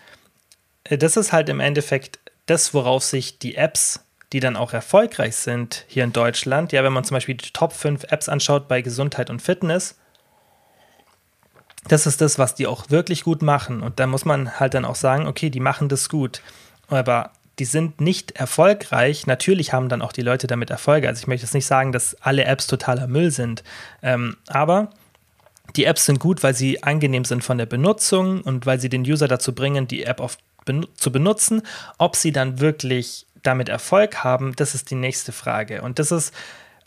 äh, das ist halt im Endeffekt das, worauf sich die Apps die dann auch erfolgreich sind hier in Deutschland, ja, wenn man zum Beispiel die Top 5 Apps anschaut bei Gesundheit und Fitness, das ist das, was die auch wirklich gut machen. Und da muss man halt dann auch sagen, okay, die machen das gut. Aber die sind nicht erfolgreich. Natürlich haben dann auch die Leute damit Erfolge. Also ich möchte jetzt nicht sagen, dass alle Apps totaler Müll sind. Ähm, aber die Apps sind gut, weil sie angenehm sind von der Benutzung und weil sie den User dazu bringen, die App oft ben zu benutzen. Ob sie dann wirklich damit Erfolg haben, das ist die nächste Frage. Und das ist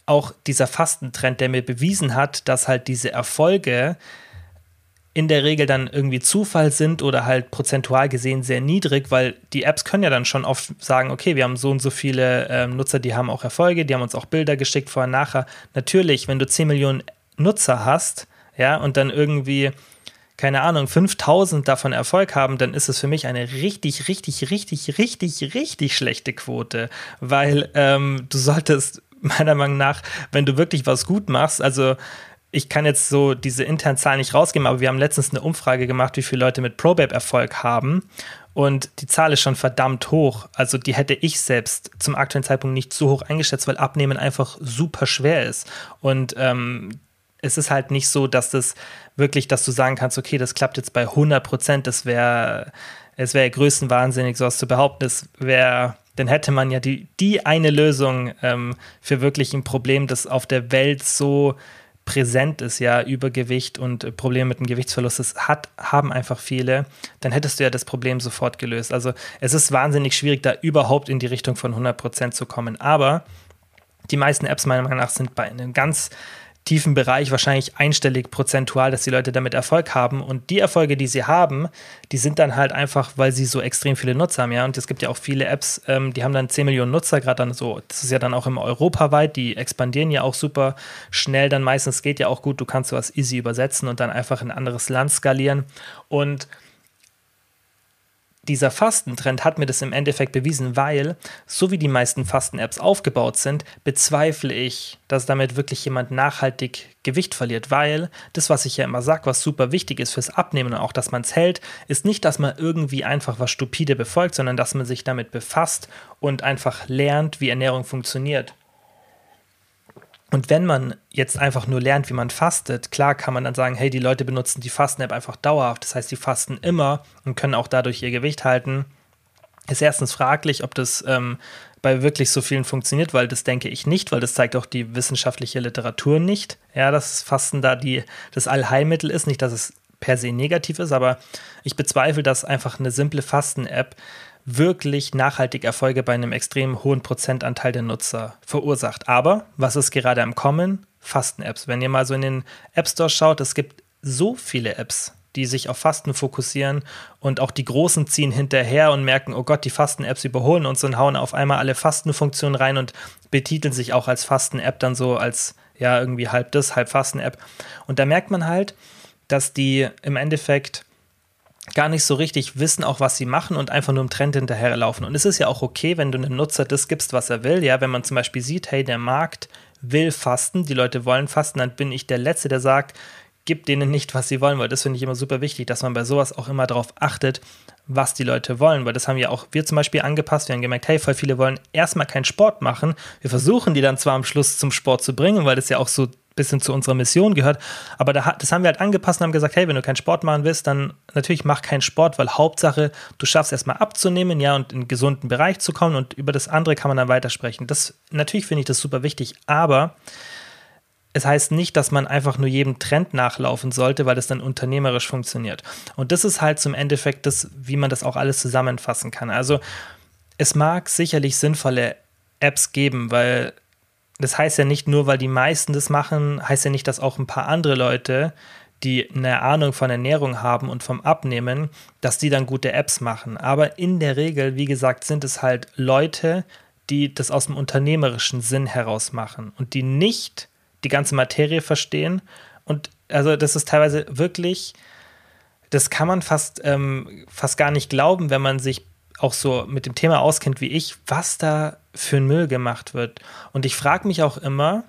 auch dieser Fastentrend, der mir bewiesen hat, dass halt diese Erfolge in der Regel dann irgendwie Zufall sind oder halt prozentual gesehen sehr niedrig, weil die Apps können ja dann schon oft sagen, okay, wir haben so und so viele äh, Nutzer, die haben auch Erfolge, die haben uns auch Bilder geschickt vorher, nachher. Natürlich, wenn du 10 Millionen Nutzer hast, ja, und dann irgendwie, keine Ahnung, 5000 davon Erfolg haben, dann ist es für mich eine richtig, richtig, richtig, richtig, richtig schlechte Quote, weil ähm, du solltest meiner Meinung nach, wenn du wirklich was gut machst, also ich kann jetzt so diese internen Zahlen nicht rausgeben, aber wir haben letztens eine Umfrage gemacht, wie viele Leute mit ProBabe Erfolg haben. Und die Zahl ist schon verdammt hoch. Also die hätte ich selbst zum aktuellen Zeitpunkt nicht so hoch eingeschätzt, weil Abnehmen einfach super schwer ist. Und ähm, es ist halt nicht so, dass das wirklich, dass du sagen kannst, okay, das klappt jetzt bei 100 Prozent. Das wäre, es wäre größtenwahnsinnig, sowas zu behaupten. Das wäre, dann hätte man ja die, die eine Lösung ähm, für wirklich ein Problem, das auf der Welt so präsent ist, ja, Übergewicht und Probleme mit dem Gewichtsverlust, das hat, haben einfach viele, dann hättest du ja das Problem sofort gelöst. Also es ist wahnsinnig schwierig, da überhaupt in die Richtung von 100 Prozent zu kommen. Aber die meisten Apps meiner Meinung nach sind bei einem ganz tiefen Bereich wahrscheinlich einstellig prozentual, dass die Leute damit Erfolg haben. Und die Erfolge, die sie haben, die sind dann halt einfach, weil sie so extrem viele Nutzer haben. Ja, und es gibt ja auch viele Apps, ähm, die haben dann 10 Millionen Nutzer, gerade dann so. Das ist ja dann auch im europaweit. Die expandieren ja auch super schnell. Dann meistens geht ja auch gut. Du kannst sowas easy übersetzen und dann einfach in ein anderes Land skalieren. Und dieser Fastentrend hat mir das im Endeffekt bewiesen, weil, so wie die meisten Fasten-Apps aufgebaut sind, bezweifle ich, dass damit wirklich jemand nachhaltig Gewicht verliert, weil das, was ich ja immer sage, was super wichtig ist fürs Abnehmen und auch, dass man es hält, ist nicht, dass man irgendwie einfach was stupide befolgt, sondern dass man sich damit befasst und einfach lernt, wie Ernährung funktioniert. Und wenn man jetzt einfach nur lernt, wie man fastet, klar kann man dann sagen, hey, die Leute benutzen die Fasten-App einfach dauerhaft. Das heißt, die fasten immer und können auch dadurch ihr Gewicht halten. Ist erstens fraglich, ob das ähm, bei wirklich so vielen funktioniert, weil das denke ich nicht, weil das zeigt auch die wissenschaftliche Literatur nicht. Ja, dass Fasten da die, das Allheilmittel ist, nicht, dass es per se negativ ist, aber ich bezweifle, dass einfach eine simple Fasten-App wirklich nachhaltig Erfolge bei einem extrem hohen Prozentanteil der Nutzer verursacht. Aber was ist gerade am Kommen? Fasten-Apps. Wenn ihr mal so in den App Store schaut, es gibt so viele Apps, die sich auf Fasten fokussieren und auch die Großen ziehen hinterher und merken, oh Gott, die Fasten-Apps überholen uns und hauen auf einmal alle Fastenfunktionen rein und betiteln sich auch als Fasten-App dann so als ja irgendwie halb das, halb Fasten-App. Und da merkt man halt, dass die im Endeffekt gar nicht so richtig wissen, auch was sie machen und einfach nur im Trend hinterherlaufen. Und es ist ja auch okay, wenn du einem Nutzer das gibst, was er will. Ja, wenn man zum Beispiel sieht, hey, der Markt will fasten, die Leute wollen fasten, dann bin ich der Letzte, der sagt, gib denen nicht, was sie wollen, weil das finde ich immer super wichtig, dass man bei sowas auch immer darauf achtet, was die Leute wollen, weil das haben ja auch wir zum Beispiel angepasst. Wir haben gemerkt, hey, voll viele wollen erstmal keinen Sport machen. Wir versuchen die dann zwar am Schluss zum Sport zu bringen, weil das ja auch so bisschen zu unserer Mission gehört. Aber da, das haben wir halt angepasst und haben gesagt, hey, wenn du keinen Sport machen willst, dann natürlich mach keinen Sport, weil Hauptsache, du schaffst erstmal abzunehmen, ja, und in einen gesunden Bereich zu kommen und über das andere kann man dann weitersprechen. Das, natürlich finde ich das super wichtig, aber es heißt nicht, dass man einfach nur jedem Trend nachlaufen sollte, weil das dann unternehmerisch funktioniert. Und das ist halt zum Endeffekt das, wie man das auch alles zusammenfassen kann. Also es mag sicherlich sinnvolle Apps geben, weil das heißt ja nicht nur, weil die meisten das machen, heißt ja nicht, dass auch ein paar andere Leute, die eine Ahnung von Ernährung haben und vom Abnehmen, dass die dann gute Apps machen. Aber in der Regel, wie gesagt, sind es halt Leute, die das aus dem unternehmerischen Sinn heraus machen und die nicht die ganze Materie verstehen. Und also das ist teilweise wirklich, das kann man fast, ähm, fast gar nicht glauben, wenn man sich auch so mit dem Thema auskennt wie ich, was da für ein Müll gemacht wird. Und ich frage mich auch immer,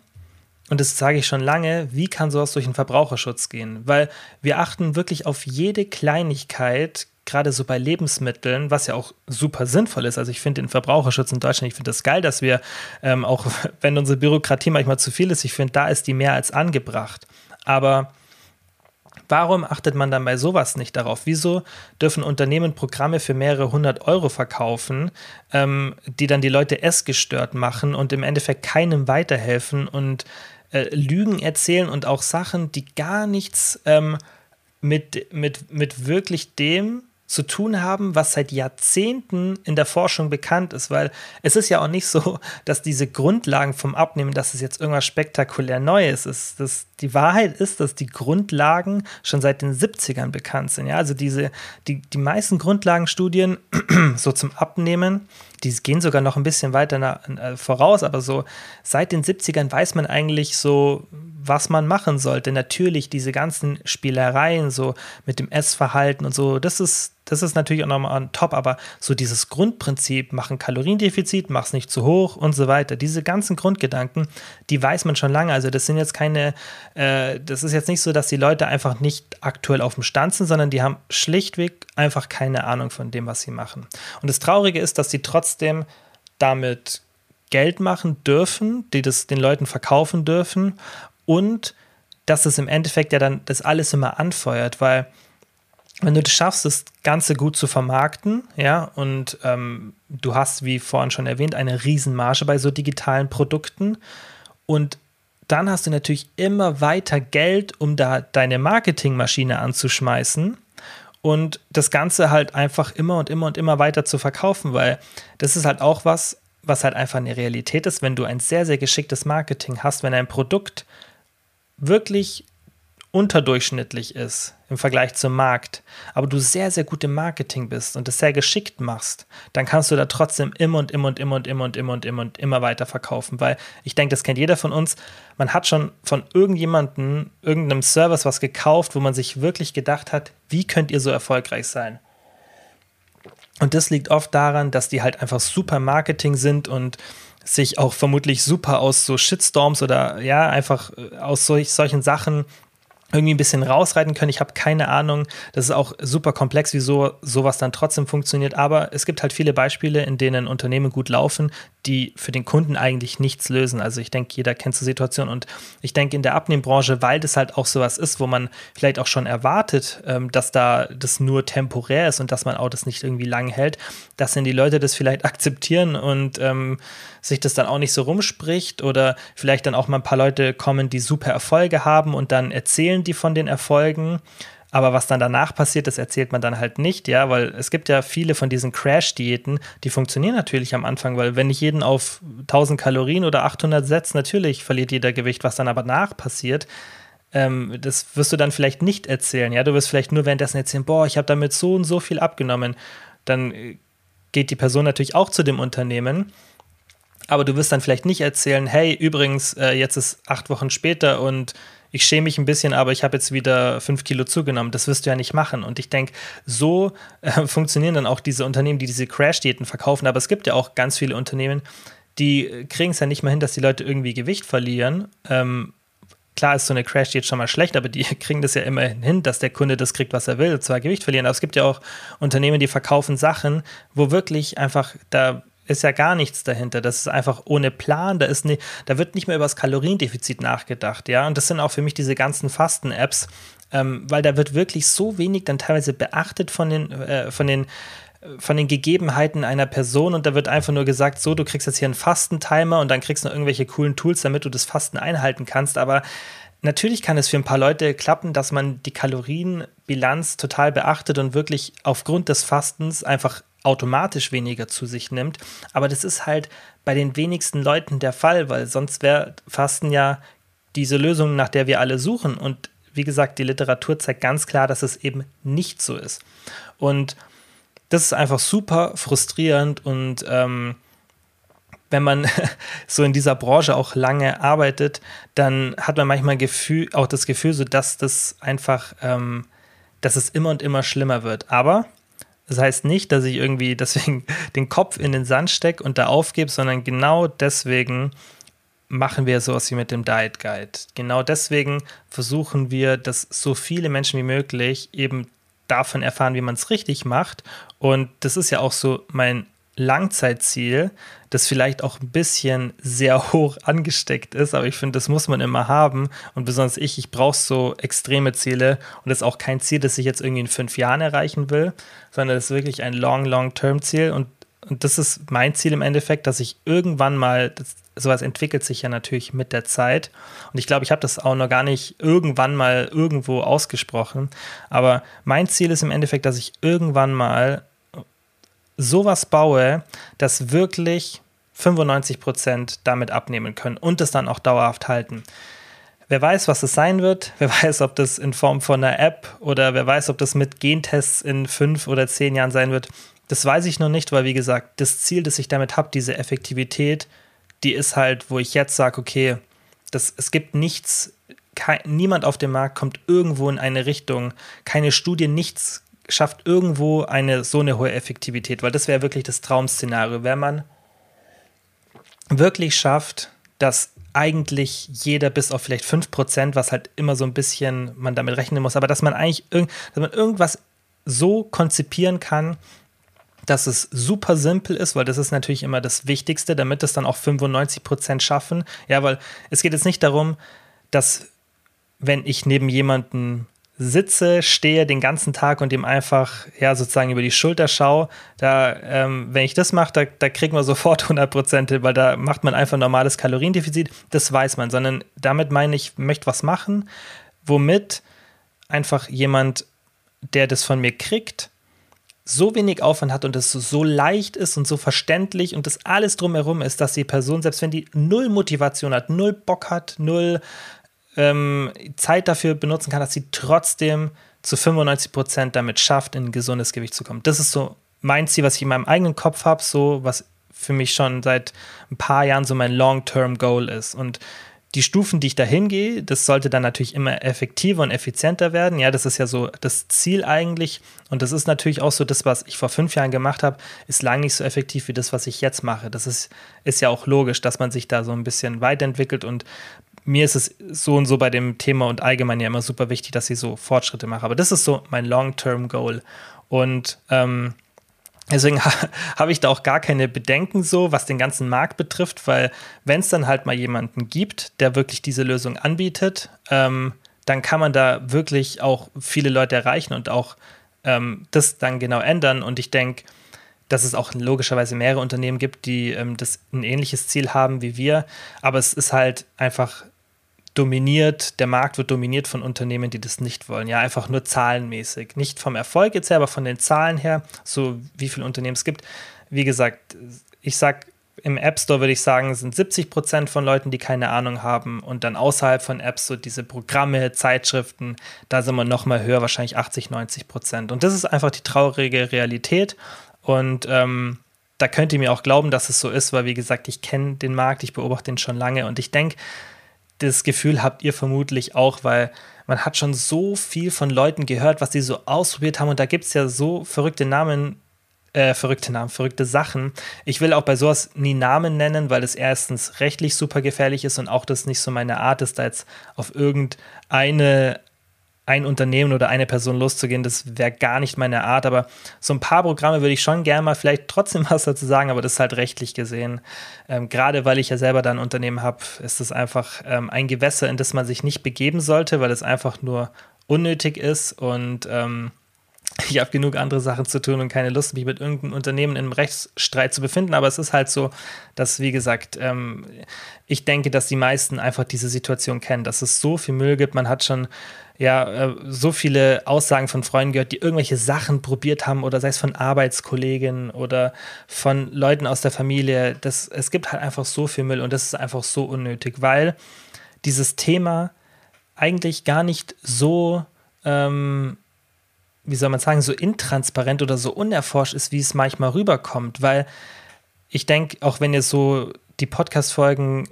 und das sage ich schon lange, wie kann sowas durch den Verbraucherschutz gehen? Weil wir achten wirklich auf jede Kleinigkeit gerade so bei Lebensmitteln, was ja auch super sinnvoll ist. Also ich finde den Verbraucherschutz in Deutschland, ich finde das geil, dass wir, ähm, auch wenn unsere Bürokratie manchmal zu viel ist, ich finde, da ist die mehr als angebracht. Aber Warum achtet man dann bei sowas nicht darauf? Wieso dürfen Unternehmen Programme für mehrere hundert Euro verkaufen, ähm, die dann die Leute essgestört machen und im Endeffekt keinem weiterhelfen und äh, Lügen erzählen und auch Sachen, die gar nichts ähm, mit, mit, mit wirklich dem zu tun haben, was seit Jahrzehnten in der Forschung bekannt ist, weil es ist ja auch nicht so, dass diese Grundlagen vom Abnehmen, dass es jetzt irgendwas spektakulär Neues ist. Das, die Wahrheit ist, dass die Grundlagen schon seit den 70ern bekannt sind. Ja, also diese, die, die meisten Grundlagenstudien so zum Abnehmen, die gehen sogar noch ein bisschen weiter nach, äh, voraus, aber so seit den 70ern weiß man eigentlich so, was man machen sollte. Natürlich diese ganzen Spielereien so mit dem Essverhalten und so, das ist, das ist natürlich auch nochmal on top, aber so dieses Grundprinzip, machen Kaloriendefizit, mach's nicht zu hoch und so weiter, diese ganzen Grundgedanken, die weiß man schon lange. Also das sind jetzt keine, äh, das ist jetzt nicht so, dass die Leute einfach nicht aktuell auf dem Stand sind, sondern die haben schlichtweg einfach keine Ahnung von dem, was sie machen. Und das Traurige ist, dass sie trotzdem damit Geld machen dürfen, die das den Leuten verkaufen dürfen und dass es im Endeffekt ja dann das alles immer anfeuert, weil wenn du es schaffst, das Ganze gut zu vermarkten, ja, und ähm, du hast, wie vorhin schon erwähnt, eine Riesenmarge bei so digitalen Produkten. Und dann hast du natürlich immer weiter Geld, um da deine Marketingmaschine anzuschmeißen und das Ganze halt einfach immer und immer und immer weiter zu verkaufen, weil das ist halt auch was, was halt einfach eine Realität ist, wenn du ein sehr, sehr geschicktes Marketing hast, wenn ein Produkt wirklich unterdurchschnittlich ist im Vergleich zum Markt, aber du sehr, sehr gut im Marketing bist und es sehr geschickt machst, dann kannst du da trotzdem immer und immer und immer und immer und immer und immer und immer weiter verkaufen, weil ich denke, das kennt jeder von uns. Man hat schon von irgendjemandem, irgendeinem Service was gekauft, wo man sich wirklich gedacht hat, wie könnt ihr so erfolgreich sein? Und das liegt oft daran, dass die halt einfach super Marketing sind und sich auch vermutlich super aus so Shitstorms oder ja, einfach äh, aus solch, solchen Sachen irgendwie ein bisschen rausreiten können. Ich habe keine Ahnung. Das ist auch super komplex, wieso sowas dann trotzdem funktioniert. Aber es gibt halt viele Beispiele, in denen Unternehmen gut laufen, die für den Kunden eigentlich nichts lösen. Also ich denke, jeder kennt so Situation und ich denke in der Abnehmbranche, weil das halt auch sowas ist, wo man vielleicht auch schon erwartet, ähm, dass da das nur temporär ist und dass man auch das nicht irgendwie lang hält, dass dann die Leute das vielleicht akzeptieren und ähm, sich das dann auch nicht so rumspricht oder vielleicht dann auch mal ein paar Leute kommen, die super Erfolge haben und dann erzählen die von den Erfolgen aber was dann danach passiert, das erzählt man dann halt nicht, ja, weil es gibt ja viele von diesen Crash-Diäten, die funktionieren natürlich am Anfang, weil wenn ich jeden auf 1000 Kalorien oder 800 setze, natürlich verliert jeder Gewicht, was dann aber nach passiert, ähm, das wirst du dann vielleicht nicht erzählen, ja, du wirst vielleicht nur währenddessen erzählen, boah, ich habe damit so und so viel abgenommen, dann äh, geht die Person natürlich auch zu dem Unternehmen aber du wirst dann vielleicht nicht erzählen, hey, übrigens, äh, jetzt ist acht Wochen später und ich schäme mich ein bisschen, aber ich habe jetzt wieder fünf Kilo zugenommen. Das wirst du ja nicht machen. Und ich denke, so äh, funktionieren dann auch diese Unternehmen, die diese Crash-Diäten verkaufen. Aber es gibt ja auch ganz viele Unternehmen, die kriegen es ja nicht mehr hin, dass die Leute irgendwie Gewicht verlieren. Ähm, klar ist so eine Crash-Diät schon mal schlecht, aber die kriegen das ja immerhin hin, dass der Kunde das kriegt, was er will, zwar Gewicht verlieren. Aber es gibt ja auch Unternehmen, die verkaufen Sachen, wo wirklich einfach da ist ja gar nichts dahinter. Das ist einfach ohne Plan. Da, ist ne, da wird nicht mehr über das Kaloriendefizit nachgedacht. Ja, und das sind auch für mich diese ganzen Fasten-Apps, ähm, weil da wird wirklich so wenig dann teilweise beachtet von den, äh, von den von den Gegebenheiten einer Person und da wird einfach nur gesagt, so, du kriegst jetzt hier einen Fastentimer und dann kriegst du noch irgendwelche coolen Tools, damit du das Fasten einhalten kannst, aber natürlich kann es für ein paar Leute klappen, dass man die Kalorienbilanz total beachtet und wirklich aufgrund des Fastens einfach automatisch weniger zu sich nimmt. Aber das ist halt bei den wenigsten Leuten der Fall, weil sonst wäre Fasten ja diese Lösung, nach der wir alle suchen. Und wie gesagt, die Literatur zeigt ganz klar, dass es eben nicht so ist. Und das ist einfach super frustrierend und ähm, wenn man so in dieser Branche auch lange arbeitet, dann hat man manchmal Gefühl, auch das Gefühl, so dass das einfach, ähm, dass es immer und immer schlimmer wird. Aber das heißt nicht, dass ich irgendwie deswegen den Kopf in den Sand stecke und da aufgebe, sondern genau deswegen machen wir sowas wie mit dem Diet Guide. Genau deswegen versuchen wir, dass so viele Menschen wie möglich eben davon erfahren, wie man es richtig macht. Und das ist ja auch so mein Langzeitziel, das vielleicht auch ein bisschen sehr hoch angesteckt ist, aber ich finde, das muss man immer haben. Und besonders ich, ich brauche so extreme Ziele und das ist auch kein Ziel, das ich jetzt irgendwie in fünf Jahren erreichen will, sondern das ist wirklich ein long, long-term Ziel. Und, und das ist mein Ziel im Endeffekt, dass ich irgendwann mal, das, sowas entwickelt sich ja natürlich mit der Zeit. Und ich glaube, ich habe das auch noch gar nicht irgendwann mal irgendwo ausgesprochen. Aber mein Ziel ist im Endeffekt, dass ich irgendwann mal sowas baue, dass wirklich 95 Prozent damit abnehmen können und es dann auch dauerhaft halten. Wer weiß, was es sein wird, wer weiß, ob das in Form von einer App oder wer weiß, ob das mit Gentests in fünf oder zehn Jahren sein wird, das weiß ich noch nicht, weil wie gesagt, das Ziel, das ich damit habe, diese Effektivität, die ist halt, wo ich jetzt sage, okay, das, es gibt nichts, kein, niemand auf dem Markt kommt irgendwo in eine Richtung, keine Studie, nichts schafft irgendwo eine so eine hohe Effektivität, weil das wäre wirklich das Traum-Szenario, wenn man wirklich schafft, dass eigentlich jeder bis auf vielleicht 5%, was halt immer so ein bisschen man damit rechnen muss, aber dass man eigentlich irg dass man irgendwas so konzipieren kann, dass es super simpel ist, weil das ist natürlich immer das Wichtigste, damit es dann auch 95% schaffen. Ja, weil es geht jetzt nicht darum, dass wenn ich neben jemanden sitze, stehe den ganzen Tag und ihm einfach ja sozusagen über die Schulter schaue, da, ähm, wenn ich das mache, da, da kriegen wir sofort 100 Prozent, weil da macht man einfach normales Kaloriendefizit, das weiß man, sondern damit meine ich, möchte was machen, womit einfach jemand, der das von mir kriegt, so wenig Aufwand hat und es so leicht ist und so verständlich und das alles drumherum ist, dass die Person, selbst wenn die null Motivation hat, null Bock hat, null ähm, Zeit dafür benutzen kann, dass sie trotzdem zu 95 Prozent damit schafft, in ein gesundes Gewicht zu kommen. Das ist so mein Ziel, was ich in meinem eigenen Kopf habe, so was für mich schon seit ein paar Jahren so mein Long-Term-Goal ist. Und die Stufen, die ich da hingehe, das sollte dann natürlich immer effektiver und effizienter werden. Ja, das ist ja so das Ziel eigentlich. Und das ist natürlich auch so, das, was ich vor fünf Jahren gemacht habe, ist lang nicht so effektiv wie das, was ich jetzt mache. Das ist, ist ja auch logisch, dass man sich da so ein bisschen weiterentwickelt und mir ist es so und so bei dem Thema und allgemein ja immer super wichtig, dass ich so Fortschritte mache. Aber das ist so mein Long-Term-Goal. Und ähm, deswegen ha habe ich da auch gar keine Bedenken so, was den ganzen Markt betrifft, weil wenn es dann halt mal jemanden gibt, der wirklich diese Lösung anbietet, ähm, dann kann man da wirklich auch viele Leute erreichen und auch ähm, das dann genau ändern. Und ich denke, dass es auch logischerweise mehrere Unternehmen gibt, die ähm, das ein ähnliches Ziel haben wie wir. Aber es ist halt einfach dominiert, der Markt wird dominiert von Unternehmen, die das nicht wollen. Ja, einfach nur zahlenmäßig. Nicht vom Erfolg jetzt her, aber von den Zahlen her, so wie viele Unternehmen es gibt. Wie gesagt, ich sag im App Store würde ich sagen, sind 70 Prozent von Leuten, die keine Ahnung haben. Und dann außerhalb von Apps, so diese Programme, Zeitschriften, da sind wir noch mal höher, wahrscheinlich 80, 90 Prozent. Und das ist einfach die traurige Realität. Und ähm, da könnt ihr mir auch glauben, dass es so ist, weil wie gesagt, ich kenne den Markt, ich beobachte ihn schon lange und ich denke, das Gefühl habt ihr vermutlich auch, weil man hat schon so viel von Leuten gehört, was sie so ausprobiert haben und da gibt es ja so verrückte Namen, äh, verrückte Namen, verrückte Sachen. Ich will auch bei sowas nie Namen nennen, weil es erstens rechtlich super gefährlich ist und auch das nicht so meine Art ist, da jetzt auf irgendeine ein Unternehmen oder eine Person loszugehen, das wäre gar nicht meine Art. Aber so ein paar Programme würde ich schon gerne mal vielleicht trotzdem was dazu sagen, aber das ist halt rechtlich gesehen. Ähm, Gerade weil ich ja selber da ein Unternehmen habe, ist es einfach ähm, ein Gewässer, in das man sich nicht begeben sollte, weil es einfach nur unnötig ist und ähm, ich habe genug andere Sachen zu tun und keine Lust, mich mit irgendeinem Unternehmen im Rechtsstreit zu befinden. Aber es ist halt so, dass, wie gesagt, ähm, ich denke, dass die meisten einfach diese Situation kennen, dass es so viel Müll gibt. Man hat schon ja äh, so viele Aussagen von Freunden gehört, die irgendwelche Sachen probiert haben oder sei es von Arbeitskollegen oder von Leuten aus der Familie. Das, es gibt halt einfach so viel Müll und das ist einfach so unnötig, weil dieses Thema eigentlich gar nicht so ähm, wie soll man sagen, so intransparent oder so unerforscht ist, wie es manchmal rüberkommt. Weil ich denke, auch wenn ihr so die Podcast-Folgen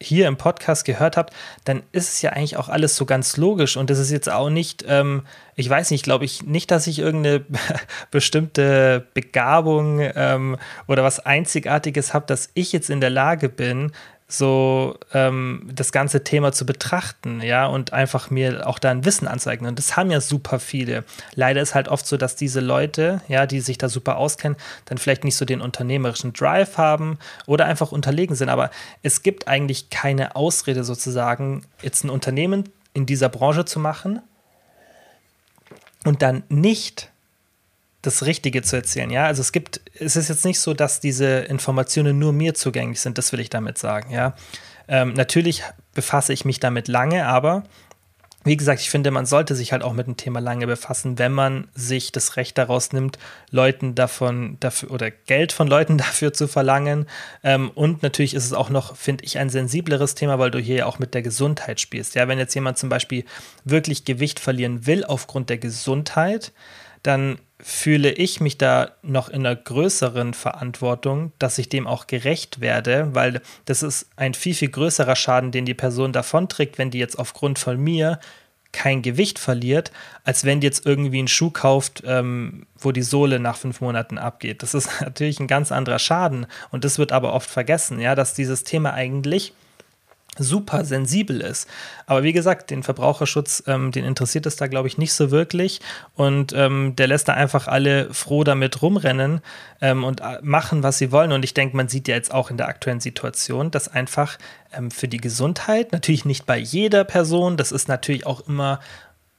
hier im Podcast gehört habt, dann ist es ja eigentlich auch alles so ganz logisch. Und das ist jetzt auch nicht, ähm, ich weiß nicht, glaube ich nicht, dass ich irgendeine bestimmte Begabung ähm, oder was Einzigartiges habe, dass ich jetzt in der Lage bin, so ähm, das ganze Thema zu betrachten, ja, und einfach mir auch da ein Wissen anzueignen. Und das haben ja super viele. Leider ist halt oft so, dass diese Leute, ja, die sich da super auskennen, dann vielleicht nicht so den unternehmerischen Drive haben oder einfach unterlegen sind. Aber es gibt eigentlich keine Ausrede sozusagen, jetzt ein Unternehmen in dieser Branche zu machen und dann nicht das Richtige zu erzählen. Ja, also es gibt, es ist jetzt nicht so, dass diese Informationen nur mir zugänglich sind, das will ich damit sagen. Ja, ähm, natürlich befasse ich mich damit lange, aber wie gesagt, ich finde, man sollte sich halt auch mit dem Thema lange befassen, wenn man sich das Recht daraus nimmt, Leuten davon dafür oder Geld von Leuten dafür zu verlangen. Ähm, und natürlich ist es auch noch, finde ich, ein sensibleres Thema, weil du hier ja auch mit der Gesundheit spielst. Ja, wenn jetzt jemand zum Beispiel wirklich Gewicht verlieren will aufgrund der Gesundheit, dann fühle ich mich da noch in einer größeren Verantwortung, dass ich dem auch gerecht werde, weil das ist ein viel, viel größerer Schaden, den die Person davonträgt, wenn die jetzt aufgrund von mir kein Gewicht verliert, als wenn die jetzt irgendwie einen Schuh kauft, ähm, wo die Sohle nach fünf Monaten abgeht. Das ist natürlich ein ganz anderer Schaden und das wird aber oft vergessen, ja, dass dieses Thema eigentlich super sensibel ist. Aber wie gesagt, den Verbraucherschutz, ähm, den interessiert es da, glaube ich, nicht so wirklich. Und ähm, der lässt da einfach alle froh damit rumrennen ähm, und äh, machen, was sie wollen. Und ich denke, man sieht ja jetzt auch in der aktuellen Situation, dass einfach ähm, für die Gesundheit, natürlich nicht bei jeder Person, das ist natürlich auch immer,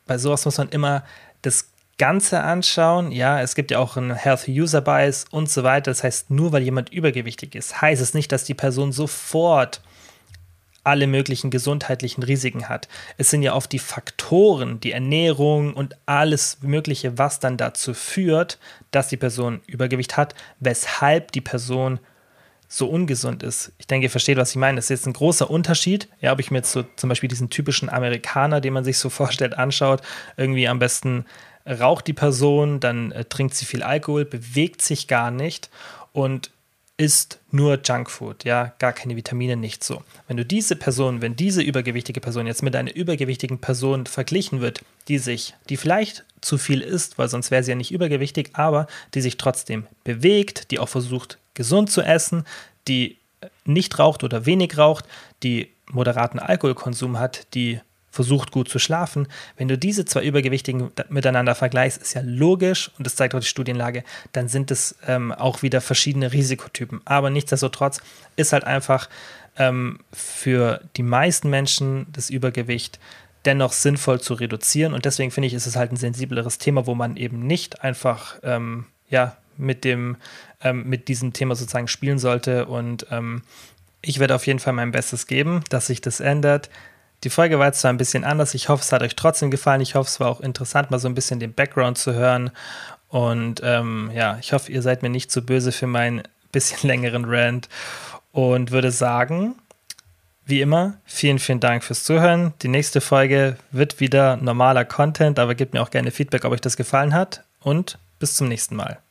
bei sowas muss man immer das Ganze anschauen. Ja, es gibt ja auch einen Healthy User Bias und so weiter. Das heißt, nur weil jemand übergewichtig ist, heißt es nicht, dass die Person sofort alle möglichen gesundheitlichen Risiken hat. Es sind ja oft die Faktoren, die Ernährung und alles Mögliche, was dann dazu führt, dass die Person Übergewicht hat, weshalb die Person so ungesund ist. Ich denke, ihr versteht, was ich meine. Das ist jetzt ein großer Unterschied. Ja, ob ich mir jetzt so zum Beispiel diesen typischen Amerikaner, den man sich so vorstellt, anschaut, irgendwie am besten raucht die Person, dann äh, trinkt sie viel Alkohol, bewegt sich gar nicht und isst nur Junkfood, ja, gar keine Vitamine, nicht so. Wenn du diese Person, wenn diese übergewichtige Person jetzt mit einer übergewichtigen Person verglichen wird, die sich, die vielleicht zu viel isst, weil sonst wäre sie ja nicht übergewichtig, aber die sich trotzdem bewegt, die auch versucht, gesund zu essen, die nicht raucht oder wenig raucht, die moderaten Alkoholkonsum hat, die versucht gut zu schlafen. Wenn du diese zwei Übergewichtigen miteinander vergleichst, ist ja logisch und das zeigt auch die Studienlage, dann sind es ähm, auch wieder verschiedene Risikotypen. Aber nichtsdestotrotz ist halt einfach ähm, für die meisten Menschen das Übergewicht dennoch sinnvoll zu reduzieren und deswegen finde ich, ist es halt ein sensibleres Thema, wo man eben nicht einfach ähm, ja mit dem ähm, mit diesem Thema sozusagen spielen sollte und ähm, ich werde auf jeden Fall mein Bestes geben, dass sich das ändert die Folge war zwar ein bisschen anders. Ich hoffe, es hat euch trotzdem gefallen. Ich hoffe, es war auch interessant, mal so ein bisschen den Background zu hören. Und ähm, ja, ich hoffe, ihr seid mir nicht zu böse für meinen bisschen längeren Rant. Und würde sagen, wie immer, vielen, vielen Dank fürs Zuhören. Die nächste Folge wird wieder normaler Content, aber gebt mir auch gerne Feedback, ob euch das gefallen hat. Und bis zum nächsten Mal.